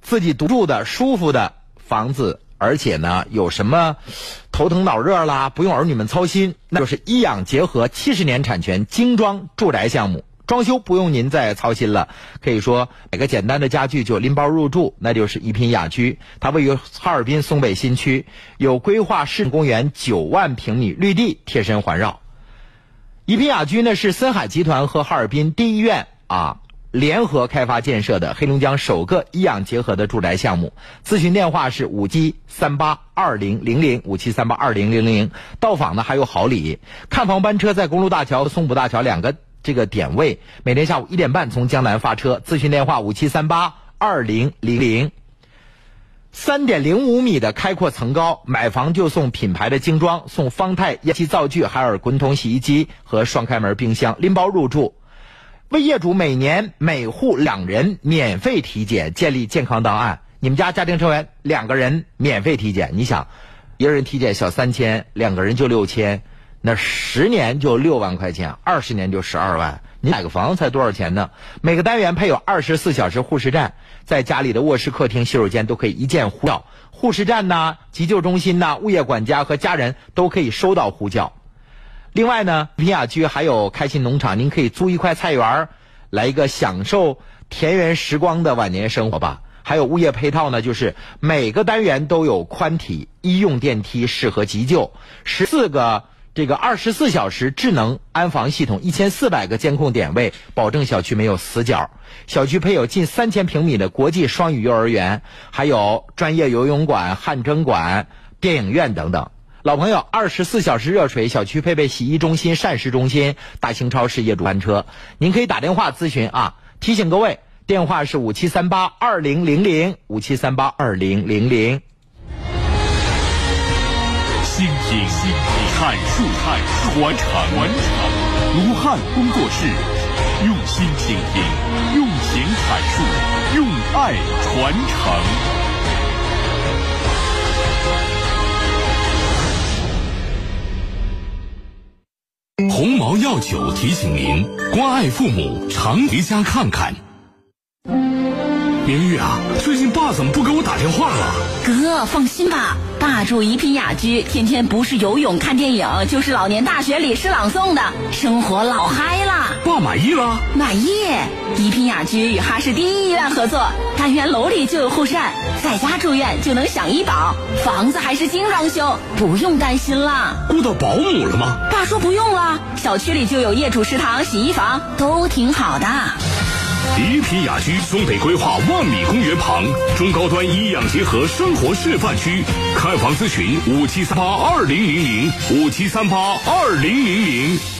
自己独住的舒服的房子，而且呢有什么头疼脑热啦，不用儿女们操心，那就是一养结合七十年产权精装住宅项目。装修不用您再操心了，可以说买个简单的家具就拎包入住，那就是一品雅居。它位于哈尔滨松北新区，有规划市公园九万平米绿地贴身环绕。一品雅居呢是森海集团和哈尔滨第一医院啊联合开发建设的黑龙江首个医养结合的住宅项目。咨询电话是五七三八二零零零五七三八二零零零。到访呢还有好礼，看房班车在公路大桥、松浦大桥两个。这个点位每天下午一点半从江南发车，咨询电话五七三八二零零零。三点零五米的开阔层高，买房就送品牌的精装，送方太烟气灶具、海尔滚筒洗衣机和双开门冰箱，拎包入住。为业主每年每户两人免费体检，建立健康档案。你们家家庭成员两个人免费体检，你想，一个人体检小三千，两个人就六千。那十年就六万块钱，二十年就十二万，你买个房才多少钱呢？每个单元配有二十四小时护士站，在家里的卧室、客厅、洗手间都可以一键呼叫。护士站呐、急救中心呐、物业管家和家人都可以收到呼叫。另外呢，丽雅居还有开心农场，您可以租一块菜园儿，来一个享受田园时光的晚年生活吧。还有物业配套呢，就是每个单元都有宽体医用电梯，适合急救，十四个这个二十四小时智能安防系统，一千四百个监控点位，保证小区没有死角。小区配有近三千平米的国际双语幼儿园，还有专业游泳馆、汗蒸馆、电影院等等。老朋友，二十四小时热水，小区配备洗衣中心、膳食中心、大型超市、业主班车，您可以打电话咨询啊。提醒各位，电话是五七三八二零零零五七三八二零零零。倾听、阐述、传承、传承。卢汉工作室，用心倾听，用情阐述，用爱传承。鸿茅药酒提醒您：关爱父母，常回家看看。明玉啊，最近爸怎么不给我打电话了？哥，放心吧，爸住宜品雅居，天天不是游泳看电影，就是老年大学里诗朗诵的，生活老嗨了！爸满意了？满意！宜品雅居与哈市第一医院合作，单元楼里就有护士站，在家住院就能享医保，房子还是精装修，不用担心了。雇到保姆了吗？爸说不用了，小区里就有业主食堂、洗衣房，都挺好的。宜品雅居东北规划万米公园旁，中高端医养结合生活示范区。看房咨询五七三八二零零零五七三八二零零零。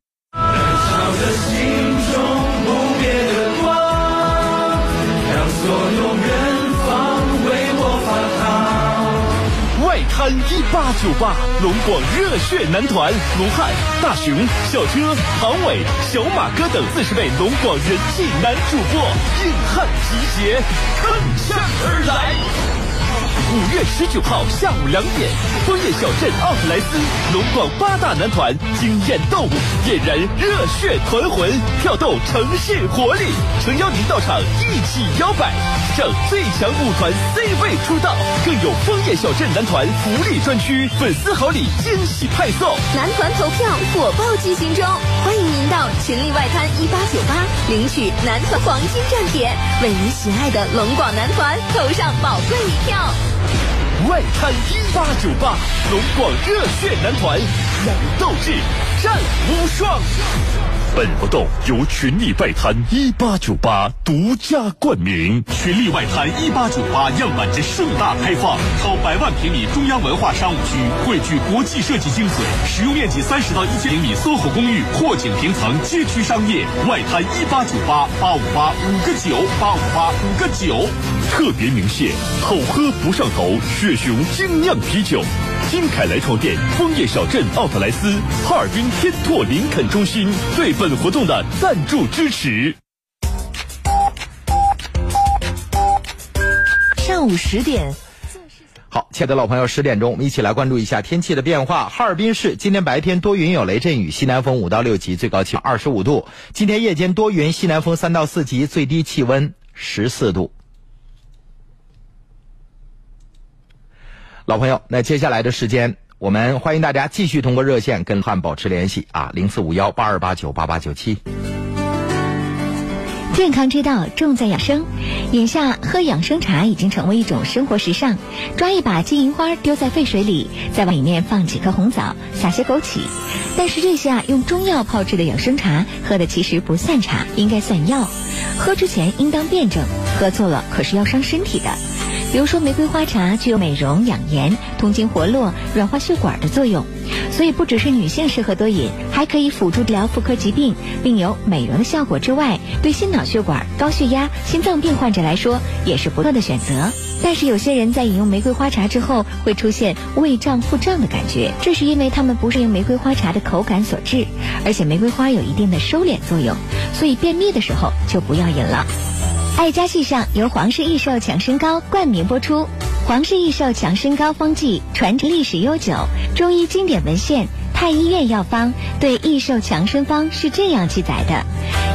外滩一八九八，龙广热血男团卢汉、大熊、小车、庞伟、小马哥等四十位龙广人气男主播硬汉集结，铿锵而来。月十九号下午两点，枫叶小镇奥特莱斯龙广八大男团惊艳斗舞，点燃热血团魂，跳动城市活力，诚邀您到场一起摇摆。让最强舞团 C 位出道，更有枫叶小镇男团福利专区，粉丝好礼惊喜派送。男团投票火爆进行中，欢迎您到群力外滩一八九八领取男团黄金站点，为您喜爱的龙广男团投上宝贵一票。外滩一八九八，龙广热血男团，燃斗志，战无双。本活动由群力外滩一八九八独家冠名。群力外滩一八九八样板间盛大开放，超百万平米中央文化商务区，汇聚国际设计精髓，使用面积三十到一千平米 SOHO 公寓，阔景平层，街区商业。外滩一八九八八五八五个九八五八五个九。特别鸣谢好喝不上头雪熊精酿啤酒，金凯莱床垫，枫叶小镇奥特莱斯，哈尔滨天拓林肯中心对本活动的赞助支持。上午十点，好，亲爱的老朋友，十点钟，我们一起来关注一下天气的变化。哈尔滨市今天白天多云有雷阵雨，西南风五到六级，最高气温二十五度。今天夜间多云，西南风三到四级，最低气温十四度。老朋友，那接下来的时间，我们欢迎大家继续通过热线跟汉保持联系啊，零四五幺八二八九八八九七。健康之道重在养生，眼下喝养生茶已经成为一种生活时尚。抓一把金银花丢在沸水里，再往里面放几颗红枣，撒些枸杞。但是这些啊用中药泡制的养生茶，喝的其实不算茶，应该算药。喝之前应当辩证，喝错了可是要伤身体的。比如说，玫瑰花茶具有美容、养颜、通经活络、软化血管的作用。所以不只是女性适合多饮，还可以辅助治疗妇科疾病，并有美容的效果之外，对心脑血管、高血压、心脏病患者来说也是不错的选择。但是有些人在饮用玫瑰花茶之后会出现胃胀、腹胀的感觉，这是因为他们不适应玫瑰花茶的口感所致，而且玫瑰花有一定的收敛作用，所以便秘的时候就不要饮了。爱家系上由皇室益寿强身膏冠名播出。皇室益寿强身膏方剂传承历史悠久，中医经典文献《太医院药方》对益寿强身方是这样记载的：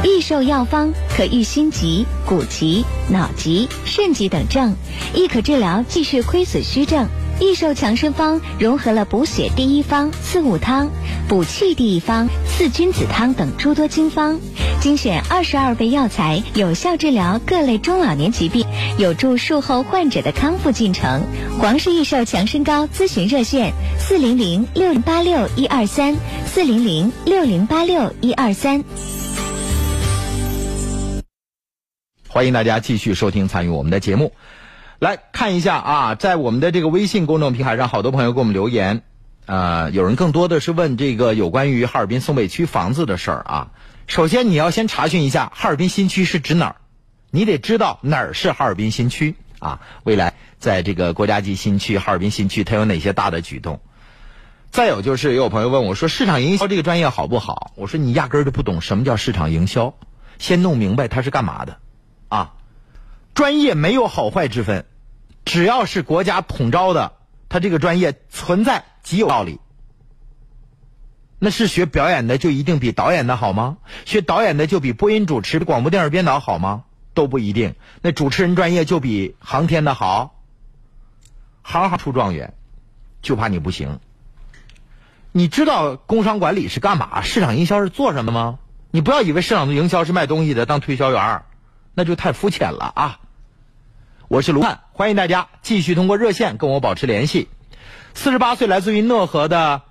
益寿药方可愈心疾、骨疾、脑疾、肾疾等症，亦可治疗气血亏损虚症。益寿强身方融合了补血第一方四物汤、补气第一方四君子汤等诸多经方，精选二十二味药材，有效治疗各类中老年疾病，有助术后患者的康复进程。皇氏益寿强身膏咨询热线：四零零六零八六一二三，四零零六零八六一二三。欢迎大家继续收听参与我们的节目。来看一下啊，在我们的这个微信公众平台上，好多朋友给我们留言，呃，有人更多的是问这个有关于哈尔滨松北区房子的事儿啊。首先，你要先查询一下哈尔滨新区是指哪儿，你得知道哪儿是哈尔滨新区啊。未来在这个国家级新区哈尔滨新区，它有哪些大的举动？再有就是，也有朋友问我说，市场营销这个专业好不好？我说你压根儿就不懂什么叫市场营销，先弄明白它是干嘛的。专业没有好坏之分，只要是国家统招的，他这个专业存在极有道理。那是学表演的就一定比导演的好吗？学导演的就比播音主持、广播电视编导好吗？都不一定。那主持人专业就比航天的好？行行出状元，就怕你不行。你知道工商管理是干嘛？市场营销是做什么吗？你不要以为市场的营销是卖东西的，当推销员那就太肤浅了啊！我是卢汉，欢迎大家继续通过热线跟我保持联系。四十八岁来自于讷河的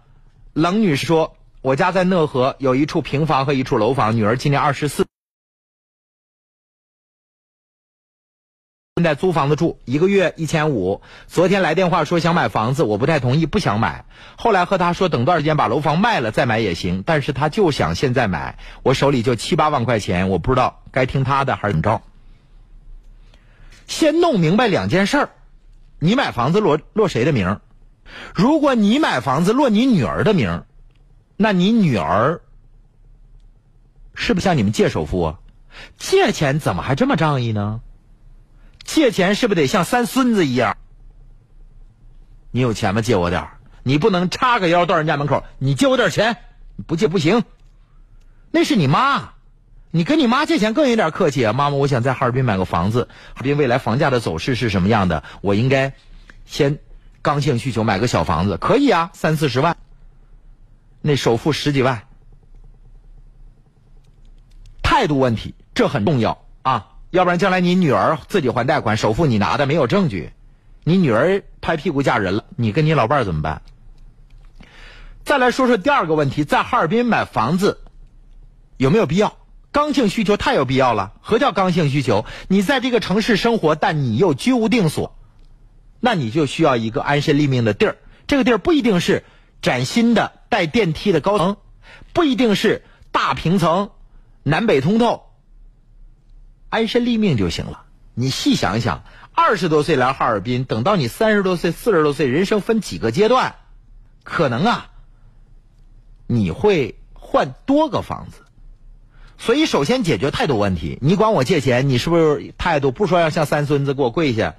冷女士说：“我家在讷河，有一处平房和一处楼房，女儿今年二十四，现在租房子住，一个月一千五。昨天来电话说想买房子，我不太同意，不想买。后来和他说等段时间把楼房卖了再买也行，但是他就想现在买，我手里就七八万块钱，我不知道该听他的还是怎么着。”先弄明白两件事儿，你买房子落落谁的名？如果你买房子落你女儿的名，那你女儿是不是向你们借首付啊？借钱怎么还这么仗义呢？借钱是不是得像三孙子一样？你有钱吗？借我点儿。你不能叉个腰到人家门口，你借我点钱，不借不行。那是你妈。你跟你妈借钱更有点客气啊，妈妈，我想在哈尔滨买个房子，哈尔滨未来房价的走势是什么样的？我应该先刚性需求买个小房子，可以啊，三四十万，那首付十几万，态度问题这很重要啊，要不然将来你女儿自己还贷款，首付你拿的没有证据，你女儿拍屁股嫁人了，你跟你老伴儿怎么办？再来说说第二个问题，在哈尔滨买房子有没有必要？刚性需求太有必要了。何叫刚性需求？你在这个城市生活，但你又居无定所，那你就需要一个安身立命的地儿。这个地儿不一定是崭新的带电梯的高层，不一定是大平层、南北通透，安身立命就行了。你细想一想，二十多岁来哈尔滨，等到你三十多岁、四十多岁，人生分几个阶段，可能啊，你会换多个房子。所以，首先解决态度问题。你管我借钱，你是不是态度不说要像三孙子给我跪下？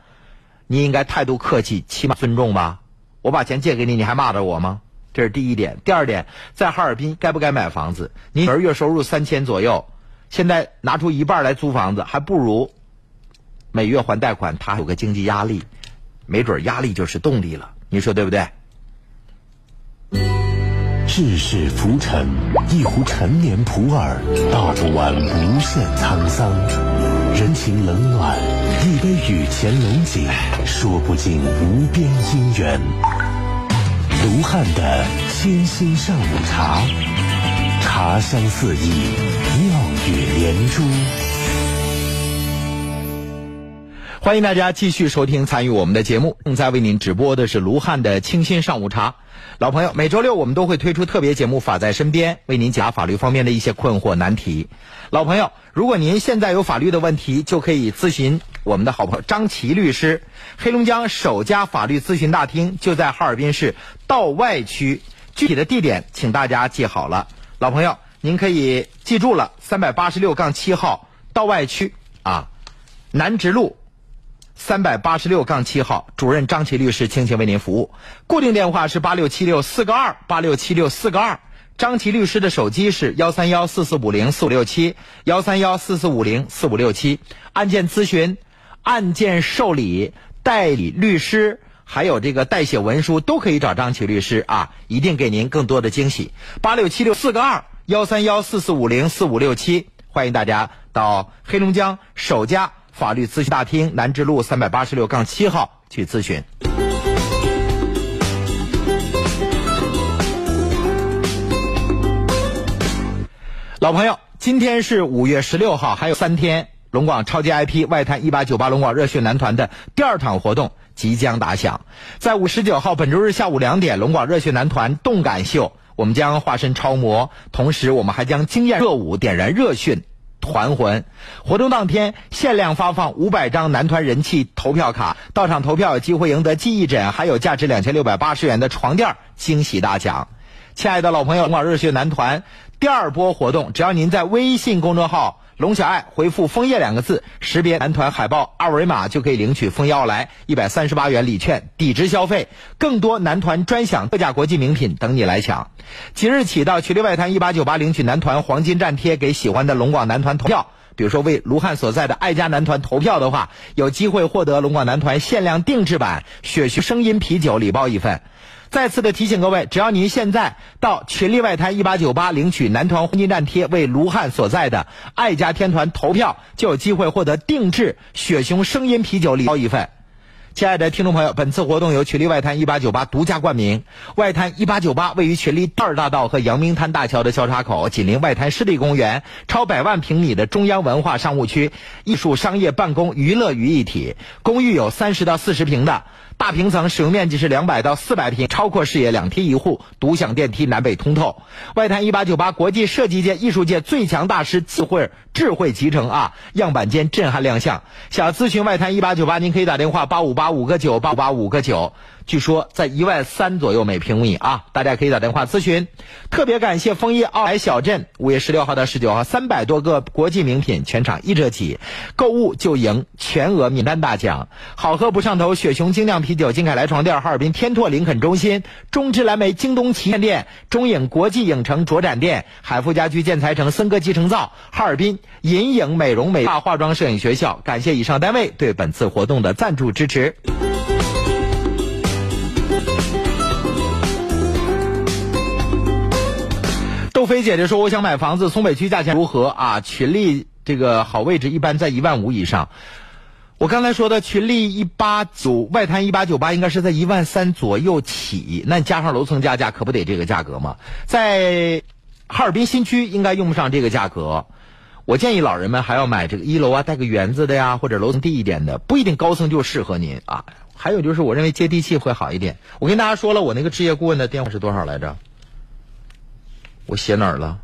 你应该态度客气，起码尊重吧。我把钱借给你，你还骂着我吗？这是第一点。第二点，在哈尔滨该不该买房子？你女儿月收入三千左右，现在拿出一半来租房子，还不如每月还贷款，他有个经济压力，没准压力就是动力了。你说对不对？世事浮沉，一壶陈年普洱，道不完无限沧桑；人情冷暖，一杯雨前龙井，说不尽无边姻缘。卢汉的清新上午茶，茶香四溢，妙语连珠。欢迎大家继续收听参与我们的节目。正在为您直播的是卢汉的清新上午茶。老朋友，每周六我们都会推出特别节目《法在身边》，为您解答法律方面的一些困惑难题。老朋友，如果您现在有法律的问题，就可以咨询我们的好朋友张琪律师。黑龙江首家法律咨询大厅就在哈尔滨市道外区，具体的地点请大家记好了。老朋友，您可以记住了，三百八十六杠七号道外区啊，南直路。三百八十六杠七号，主任张琪律师倾情为您服务。固定电话是八六七六四个二八六七六四个二。张琪律师的手机是幺三幺四四五零四五六七幺三幺四四五零四五六七。案件咨询、案件受理、代理律师，还有这个代写文书，都可以找张琪律师啊，一定给您更多的惊喜。八六七六四个二幺三幺四四五零四五六七，欢迎大家到黑龙江首家。法律咨询大厅南直路三百八十六杠七号去咨询。老朋友，今天是五月十六号，还有三天，龙广超级 IP 外滩一八九八龙广热血男团的第二场活动即将打响。在五十九号本周日下午两点，龙广热血男团动感秀，我们将化身超模，同时我们还将惊艳热舞，点燃热血。还魂活动当天限量发放五百张男团人气投票卡，到场投票有机会赢得记忆枕，还有价值两千六百八十元的床垫惊喜大奖。亲爱的老朋友，龙广热血男团第二波活动，只要您在微信公众号“龙小爱”回复“枫叶”两个字，识别男团海报二维码，就可以领取枫叶奥莱一百三十八元礼券抵值消费。更多男团专享特价国际名品等你来抢。即日起到群力外滩一八九八领取男团黄金站贴，给喜欢的龙广男团投票。比如说为卢汉所在的爱家男团投票的话，有机会获得龙广男团限量定制版雪熊声音啤酒礼包一份。再次的提醒各位，只要您现在到群力外滩一八九八领取男团黄金站贴，为卢汉所在的爱家天团投票，就有机会获得定制雪熊声音啤酒礼包一份。亲爱的听众朋友，本次活动由群力外滩一八九八独家冠名。外滩一八九八位于群力第二大道和阳明滩大桥的交叉口，紧邻外滩湿地公园，超百万平米的中央文化商务区，艺术、商业、办公、娱乐于一体。公寓有三十到四十平的。大平层使用面积是两百到四百平，超阔视野，两梯一户，独享电梯，南北通透。外滩一八九八国际设计界、艺术界最强大师智慧智慧集成啊！样板间震撼亮相。想咨询外滩一八九八，您可以打电话八五八五个九八五八五个九。据说在一万三左右每平米啊，大家可以打电话咨询。特别感谢枫叶奥莱小镇，五月十六号到十九号，三百多个国际名品，全场一折起，购物就赢全额免单大奖。好喝不上头，雪熊精酿啤酒，金凯莱床垫，哈尔滨天拓林肯中心，中芝蓝莓，京东旗舰店，中影国际影城卓展店，海富家居建材城，森哥集成灶，哈尔滨银影美容美发化妆摄影学校。感谢以上单位对本次活动的赞助支持。飞姐姐说：“我想买房子，松北区价钱如何啊？群力这个好位置一般在一万五以上。我刚才说的群力一八九外滩一八九八应该是在一万三左右起，那加上楼层加价，可不得这个价格吗？在哈尔滨新区应该用不上这个价格。我建议老人们还要买这个一楼啊带个园子的呀，或者楼层低一点的，不一定高层就适合您啊。还有就是我认为接地气会好一点。我跟大家说了，我那个置业顾问的电话是多少来着？”我写哪儿了？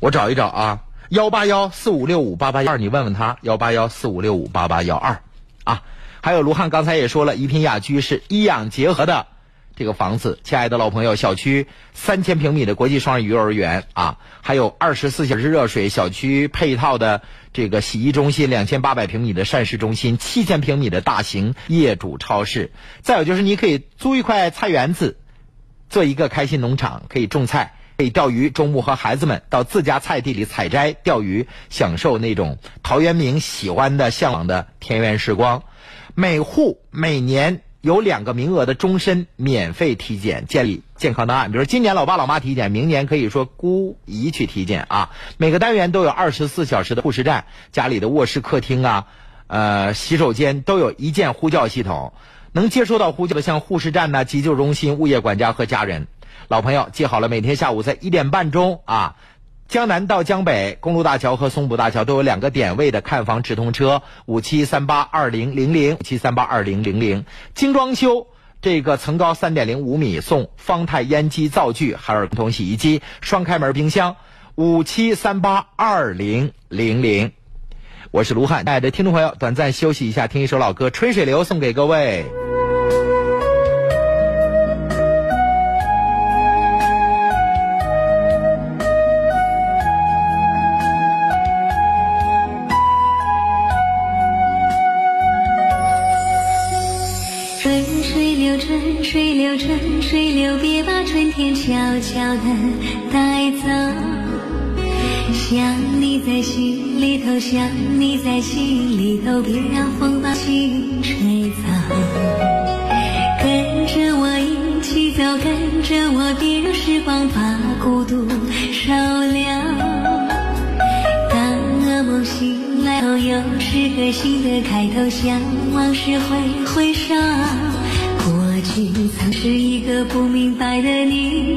我找一找啊，幺八幺四五六五八八幺二，你问问他，幺八幺四五六五八八幺二，啊，还有卢汉刚才也说了，宜品雅居是医养结合的这个房子，亲爱的老朋友，小区三千平米的国际双语幼儿园啊，还有二十四小时热水，小区配套的这个洗衣中心，两千八百平米的膳食中心，七千平米的大型业主超市，再有就是你可以租一块菜园子，做一个开心农场，可以种菜。可以钓鱼，周末和孩子们到自家菜地里采摘、钓鱼，享受那种陶渊明喜欢的、向往的田园时光。每户每年有两个名额的终身免费体检，建立健康档案。比如今年老爸老妈体检，明年可以说姑姨去体检啊。每个单元都有二十四小时的护士站，家里的卧室、客厅啊，呃，洗手间都有一键呼叫系统，能接收到呼叫的像护士站呐、急救中心、物业管家和家人。老朋友记好了，每天下午在一点半钟啊，江南到江北公路大桥和松浦大桥都有两个点位的看房直通车，五七三八二零零零七三八二零零零，精装修。这个层高三点零五米，送方太烟机灶具、海尔通洗衣机、双开门冰箱，五七三八二零零零。我是卢汉，亲爱的听众朋友，短暂休息一下，听一首老歌《吹水流》，送给各位。在心里头，别让风把心吹走。跟着我一起走，跟着我，别让时光把孤独收留。当噩梦醒来后，又是个新的开头，向往事挥挥手。过去曾是一个不明白的你，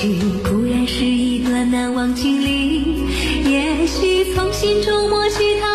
许固然是一段难忘经历，也许从心中抹去它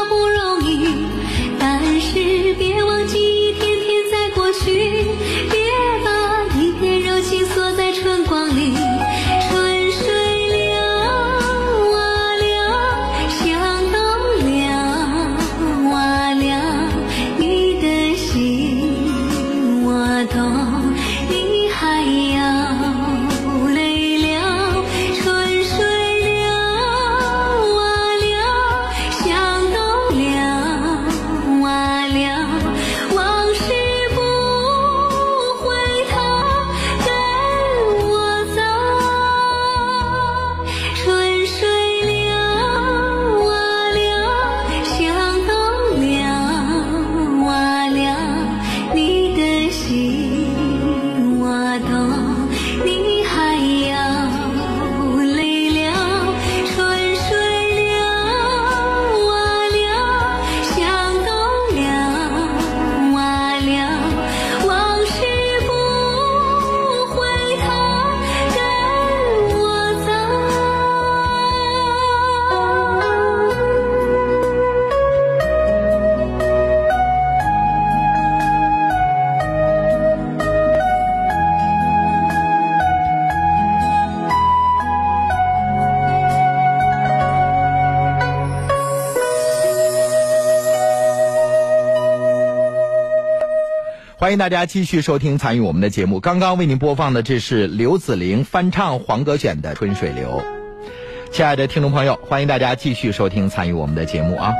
迎大家继续收听参与我们的节目。刚刚为您播放的这是刘子玲翻唱黄格选的《春水流》。亲爱的听众朋友，欢迎大家继续收听参与我们的节目啊！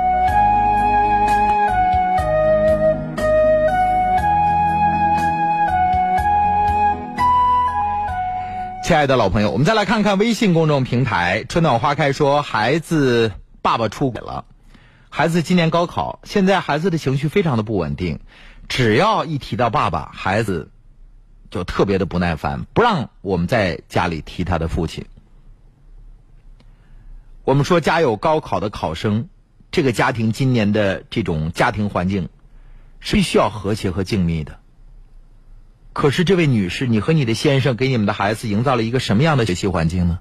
亲爱的老朋友，我们再来看看微信公众平台“春暖花开”说，孩子爸爸出轨了。孩子今年高考，现在孩子的情绪非常的不稳定，只要一提到爸爸，孩子就特别的不耐烦，不让我们在家里提他的父亲。我们说家有高考的考生，这个家庭今年的这种家庭环境是必须要和谐和静谧的。可是，这位女士，你和你的先生给你们的孩子营造了一个什么样的学习环境呢？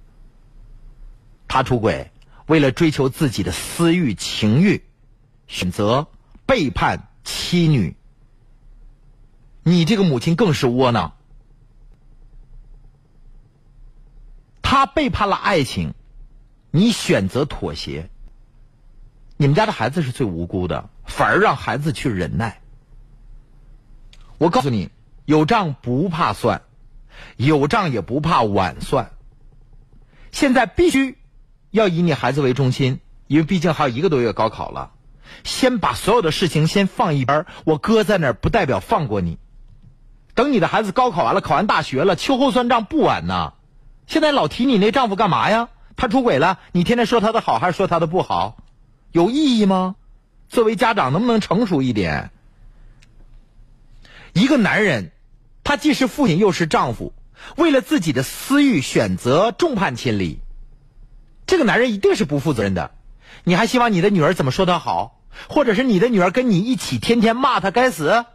他出轨，为了追求自己的私欲情欲，选择背叛妻女。你这个母亲更是窝囊，他背叛了爱情，你选择妥协。你们家的孩子是最无辜的，反而让孩子去忍耐。我告诉你。有账不怕算，有账也不怕晚算。现在必须要以你孩子为中心，因为毕竟还有一个多月高考了。先把所有的事情先放一边，我搁在那儿不代表放过你。等你的孩子高考完了，考完大学了，秋后算账不晚呢。现在老提你那丈夫干嘛呀？他出轨了，你天天说他的好还是说他的不好？有意义吗？作为家长，能不能成熟一点？一个男人。他既是父亲又是丈夫，为了自己的私欲选择众叛亲离，这个男人一定是不负责任的。你还希望你的女儿怎么说他好，或者是你的女儿跟你一起天天骂他该死，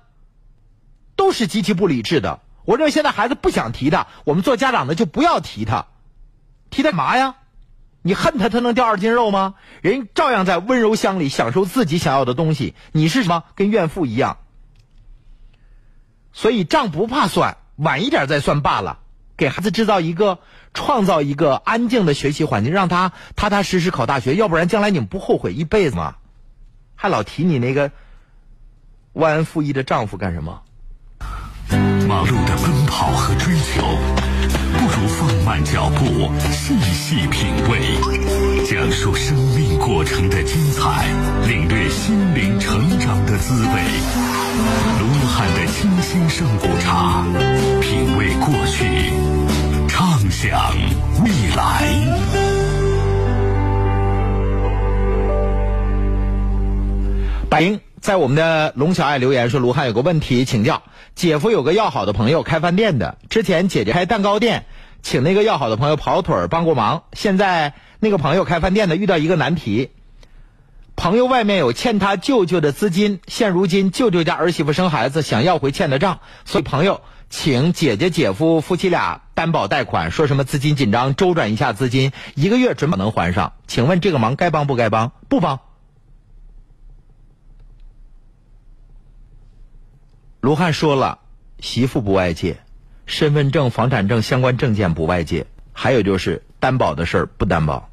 都是极其不理智的。我认为现在孩子不想提他，我们做家长的就不要提他，提他干嘛呀？你恨他，他能掉二斤肉吗？人照样在温柔乡里享受自己想要的东西。你是什么？跟怨妇一样。所以账不怕算，晚一点再算罢了。给孩子制造一个、创造一个安静的学习环境，让他踏踏实实考大学。要不然将来你们不后悔一辈子吗？还老提你那个忘恩负义的丈夫干什么？忙碌的奔跑和追求，不如放慢脚步，细细品味，讲述生命过程的精彩，领略心灵成长的滋味。卢汉的清新上古茶，品味过去，畅想未来。白英在我们的龙小爱留言说：“卢汉有个问题请教，姐夫有个要好的朋友开饭店的，之前姐姐开蛋糕店，请那个要好的朋友跑腿儿帮过忙。现在那个朋友开饭店的遇到一个难题，朋友外面有欠他舅舅的资金，现如今舅舅家儿媳妇生孩子，想要回欠的账，所以朋友请姐姐姐夫夫妻俩担保贷款，说什么资金紧张，周转一下资金，一个月准能还上。请问这个忙该帮不该帮？不帮。”卢汉说了，媳妇不外借，身份证、房产证相关证件不外借，还有就是担保的事儿不担保。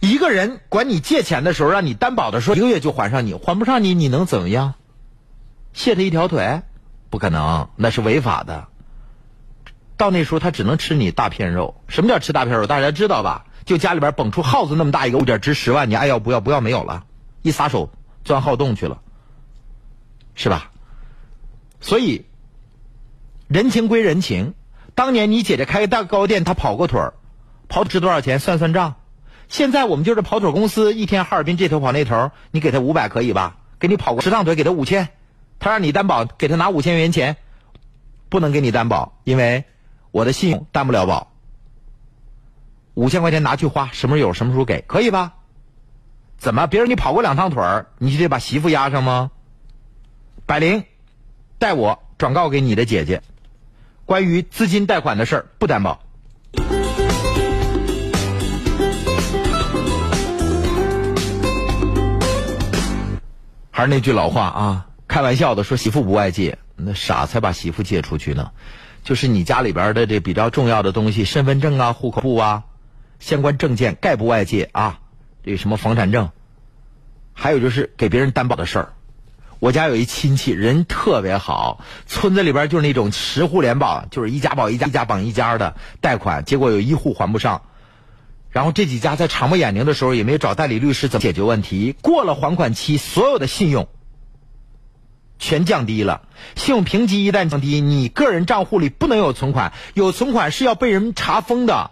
一个人管你借钱的时候，让你担保的时候，一个月就还上你，还不上你，你能怎么样？卸他一条腿？不可能，那是违法的。到那时候，他只能吃你大片肉。什么叫吃大片肉？大家知道吧？就家里边蹦出耗子那么大一个物件，值十万，你爱要不要？不要没有了，一撒手钻耗洞去了，是吧？所以，人情归人情。当年你姐姐开个蛋糕店，她跑过腿儿，跑值多少钱？算算账。现在我们就是跑腿公司，一天哈尔滨这头跑那头，你给他五百可以吧？给你跑过十趟腿，给他五千。他让你担保，给他拿五千元钱，不能给你担保，因为我的信用担不了保。五千块钱拿去花，什么时候有什么时候给，可以吧？怎么？别人你跑过两趟腿儿，你就得把媳妇压上吗？百灵。代我转告给你的姐姐，关于资金贷款的事儿不担保。还是那句老话啊，开玩笑的说媳妇不外借，那傻才把媳妇借出去呢。就是你家里边的这比较重要的东西，身份证啊、户口簿啊、相关证件概不外借啊。这什么房产证，还有就是给别人担保的事儿。我家有一亲戚，人特别好，村子里边就是那种十户联保，就是一家保一家，一家绑一家的贷款，结果有一户还不上，然后这几家在长不眼睛的时候也没有找代理律师怎么解决问题，过了还款期，所有的信用全降低了。信用评级一旦降低，你个人账户里不能有存款，有存款是要被人查封的。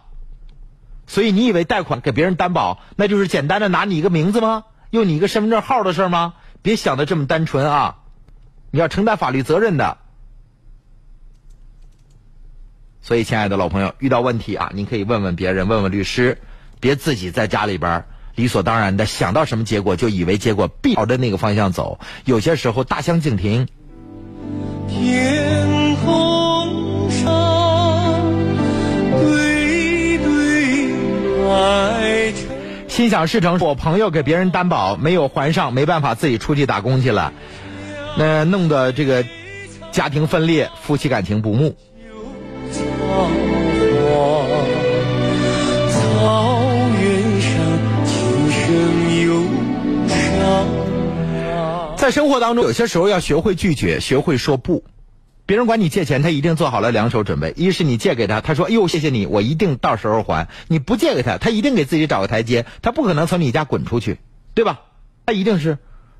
所以你以为贷款给别人担保，那就是简单的拿你一个名字吗？用你一个身份证号的事吗？别想的这么单纯啊！你要承担法律责任的。所以，亲爱的老朋友，遇到问题啊，您可以问问别人，问问律师，别自己在家里边理所当然的想到什么结果就以为结果必朝着那个方向走。有些时候大相径庭。天空上对对白云。心想事成，我朋友给别人担保没有还上，没办法自己出去打工去了，那弄得这个家庭分裂，夫妻感情不睦。在生活当中，有些时候要学会拒绝，学会说不。别人管你借钱，他一定做好了两手准备：一是你借给他，他说“哟，谢谢你，我一定到时候还”；你不借给他，他一定给自己找个台阶，他不可能从你家滚出去，对吧？他一定是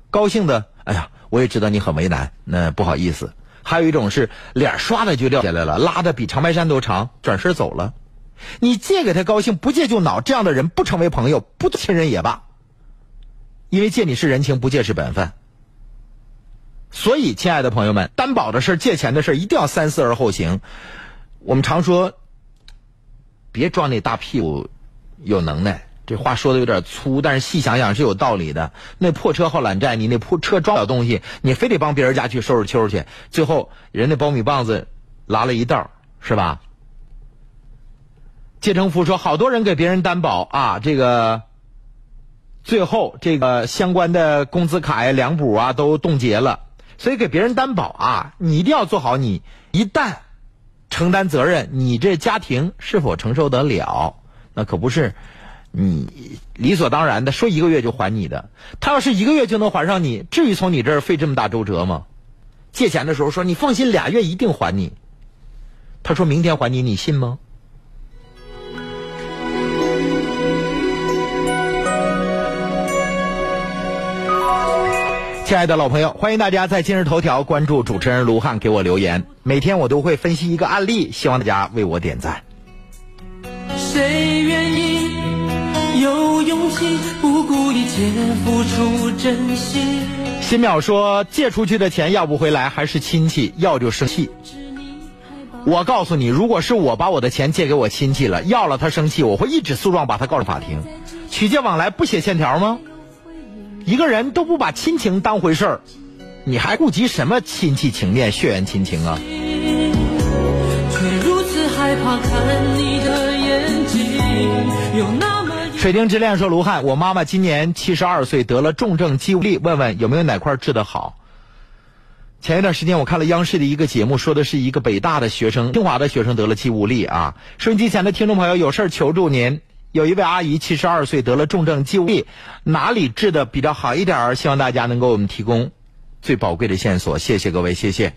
高兴的。哎呀，我也知道你很为难，那不好意思。还有一种是脸刷的就掉下来了，拉的比长白山都长，转身走了。你借给他高兴，不借就恼，这样的人不成为朋友，不亲人也罢。因为借你是人情，不借是本分。所以，亲爱的朋友们，担保的事、借钱的事，一定要三思而后行。我们常说，别装那大屁股有能耐。这话说的有点粗，但是细想想是有道理的。那破车好揽债，你那破车装不了东西，你非得帮别人家去收拾秋去，最后人那苞米棒子拉了一道，是吧？谢成福说，好多人给别人担保啊，这个最后这个相关的工资卡呀、粮补啊都冻结了。所以给别人担保啊，你一定要做好，你一旦承担责任，你这家庭是否承受得了？那可不是。你理所当然的说一个月就还你的，他要是一个月就能还上你，至于从你这儿费这么大周折吗？借钱的时候说你放心，俩月一定还你。他说明天还你，你信吗？亲爱的老朋友，欢迎大家在今日头条关注主持人卢汉，给我留言。每天我都会分析一个案例，希望大家为我点赞。谁愿意有勇气不顾一切付出真心？新淼说，借出去的钱要不回来还是亲戚，要就生气。我告诉你，如果是我把我的钱借给我亲戚了，要了他生气，我会一纸诉状把他告上法庭。取借往来不写欠条吗？一个人都不把亲情当回事儿，你还顾及什么亲戚情面、血缘亲情啊？水晶之恋说：“卢汉，我妈妈今年七十二岁，得了重症肌无力，问问有没有哪块治得好。”前一段时间我看了央视的一个节目，说的是一个北大的学生、清华的学生得了肌无力啊。收音机前的听众朋友有事儿求助您。有一位阿姨七十二岁得了重症肌无力，哪里治的比较好一点儿？希望大家能给我们提供最宝贵的线索。谢谢各位，谢谢。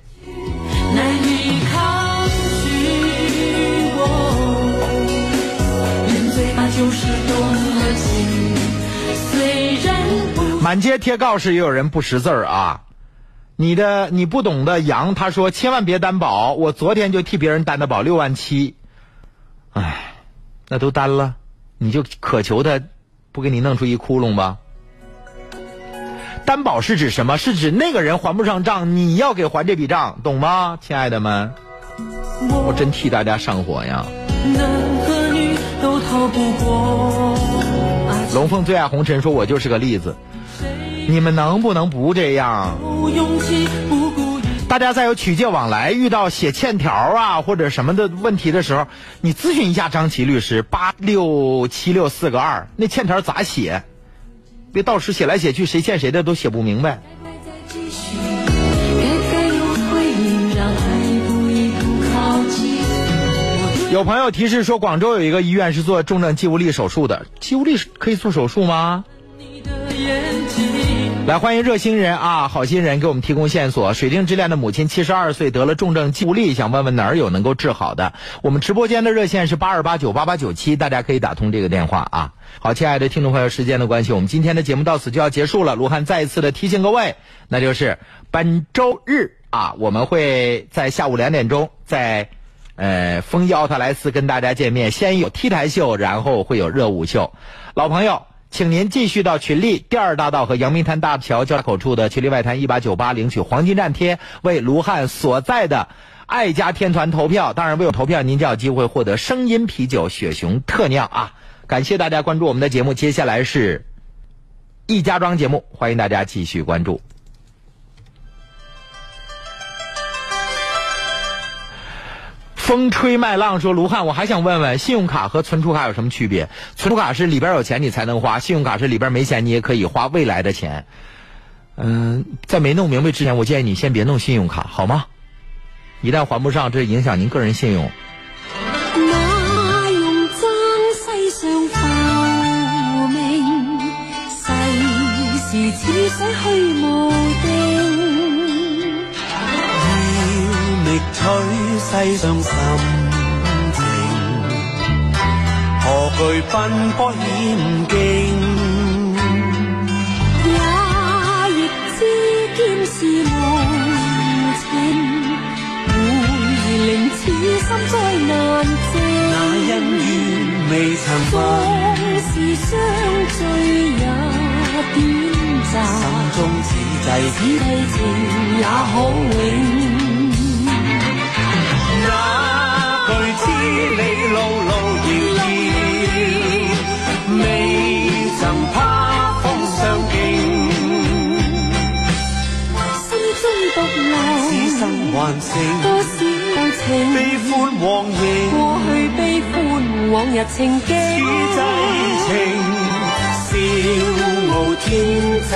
满街贴告示，也有人不识字儿啊。你的你不懂的羊他说千万别担保，我昨天就替别人担的保六万七，唉，那都担了，你就渴求他不给你弄出一窟窿吧。担保是指什么？是指那个人还不上账，你要给还这笔账，懂吗，亲爱的们？我真替大家上火呀！龙凤最爱红尘说，我就是个例子。你们能不能不这样？大家在有取借往来、遇到写欠条啊或者什么的问题的时候，你咨询一下张琪律师，八六七六四个二，那欠条咋写？别到时写来写去，谁欠谁的都写不明白。有回应，让爱一步一步靠近。我对有朋友提示说，广州有一个医院是做重症肌无力手术的，肌无力可以做手术吗？你的眼睛，来，欢迎热心人啊，好心人给我们提供线索。水晶之恋的母亲七十二岁，得了重症肌无力，想问问哪儿有能够治好的。我们直播间的热线是八二八九八八九七，大家可以打通这个电话啊。好，亲爱的听众朋友，时间的关系，我们今天的节目到此就要结束了。卢汉再一次的提醒各位，那就是本周日啊，我们会在下午两点钟在呃丰益奥特莱斯跟大家见面，先有 T 台秀，然后会有热舞秀。老朋友。请您继续到群力第二大道和阳明滩大桥交叉口处的群力外滩一八九八领取黄金站贴，为卢汉所在的爱家天团投票。当然，为我投票，您就有机会获得声音啤酒雪熊特酿啊！感谢大家关注我们的节目，接下来是易家庄节目，欢迎大家继续关注。风吹麦浪说：“卢汉，我还想问问，信用卡和存储卡有什么区别？存储卡是里边有钱你才能花，信用卡是里边没钱你也可以花未来的钱。嗯，在没弄明白之前，我建议你先别弄信用卡，好吗？一旦还不上，这影响您个人信用。那用爭世上浮名，世事似水虛無定。要力取世上心情，何惧奔波險境？也亦知劍是無情，會令此心再難靜。那恩怨未曾縱分，是相聚也短暫，心中此此際際情也可永。那句知你路路遥遥，未曾怕风霜劲。心中獨留，此生還剩多少情，悲歡往迎，過去悲歡往日情景，此際情，笑傲天際。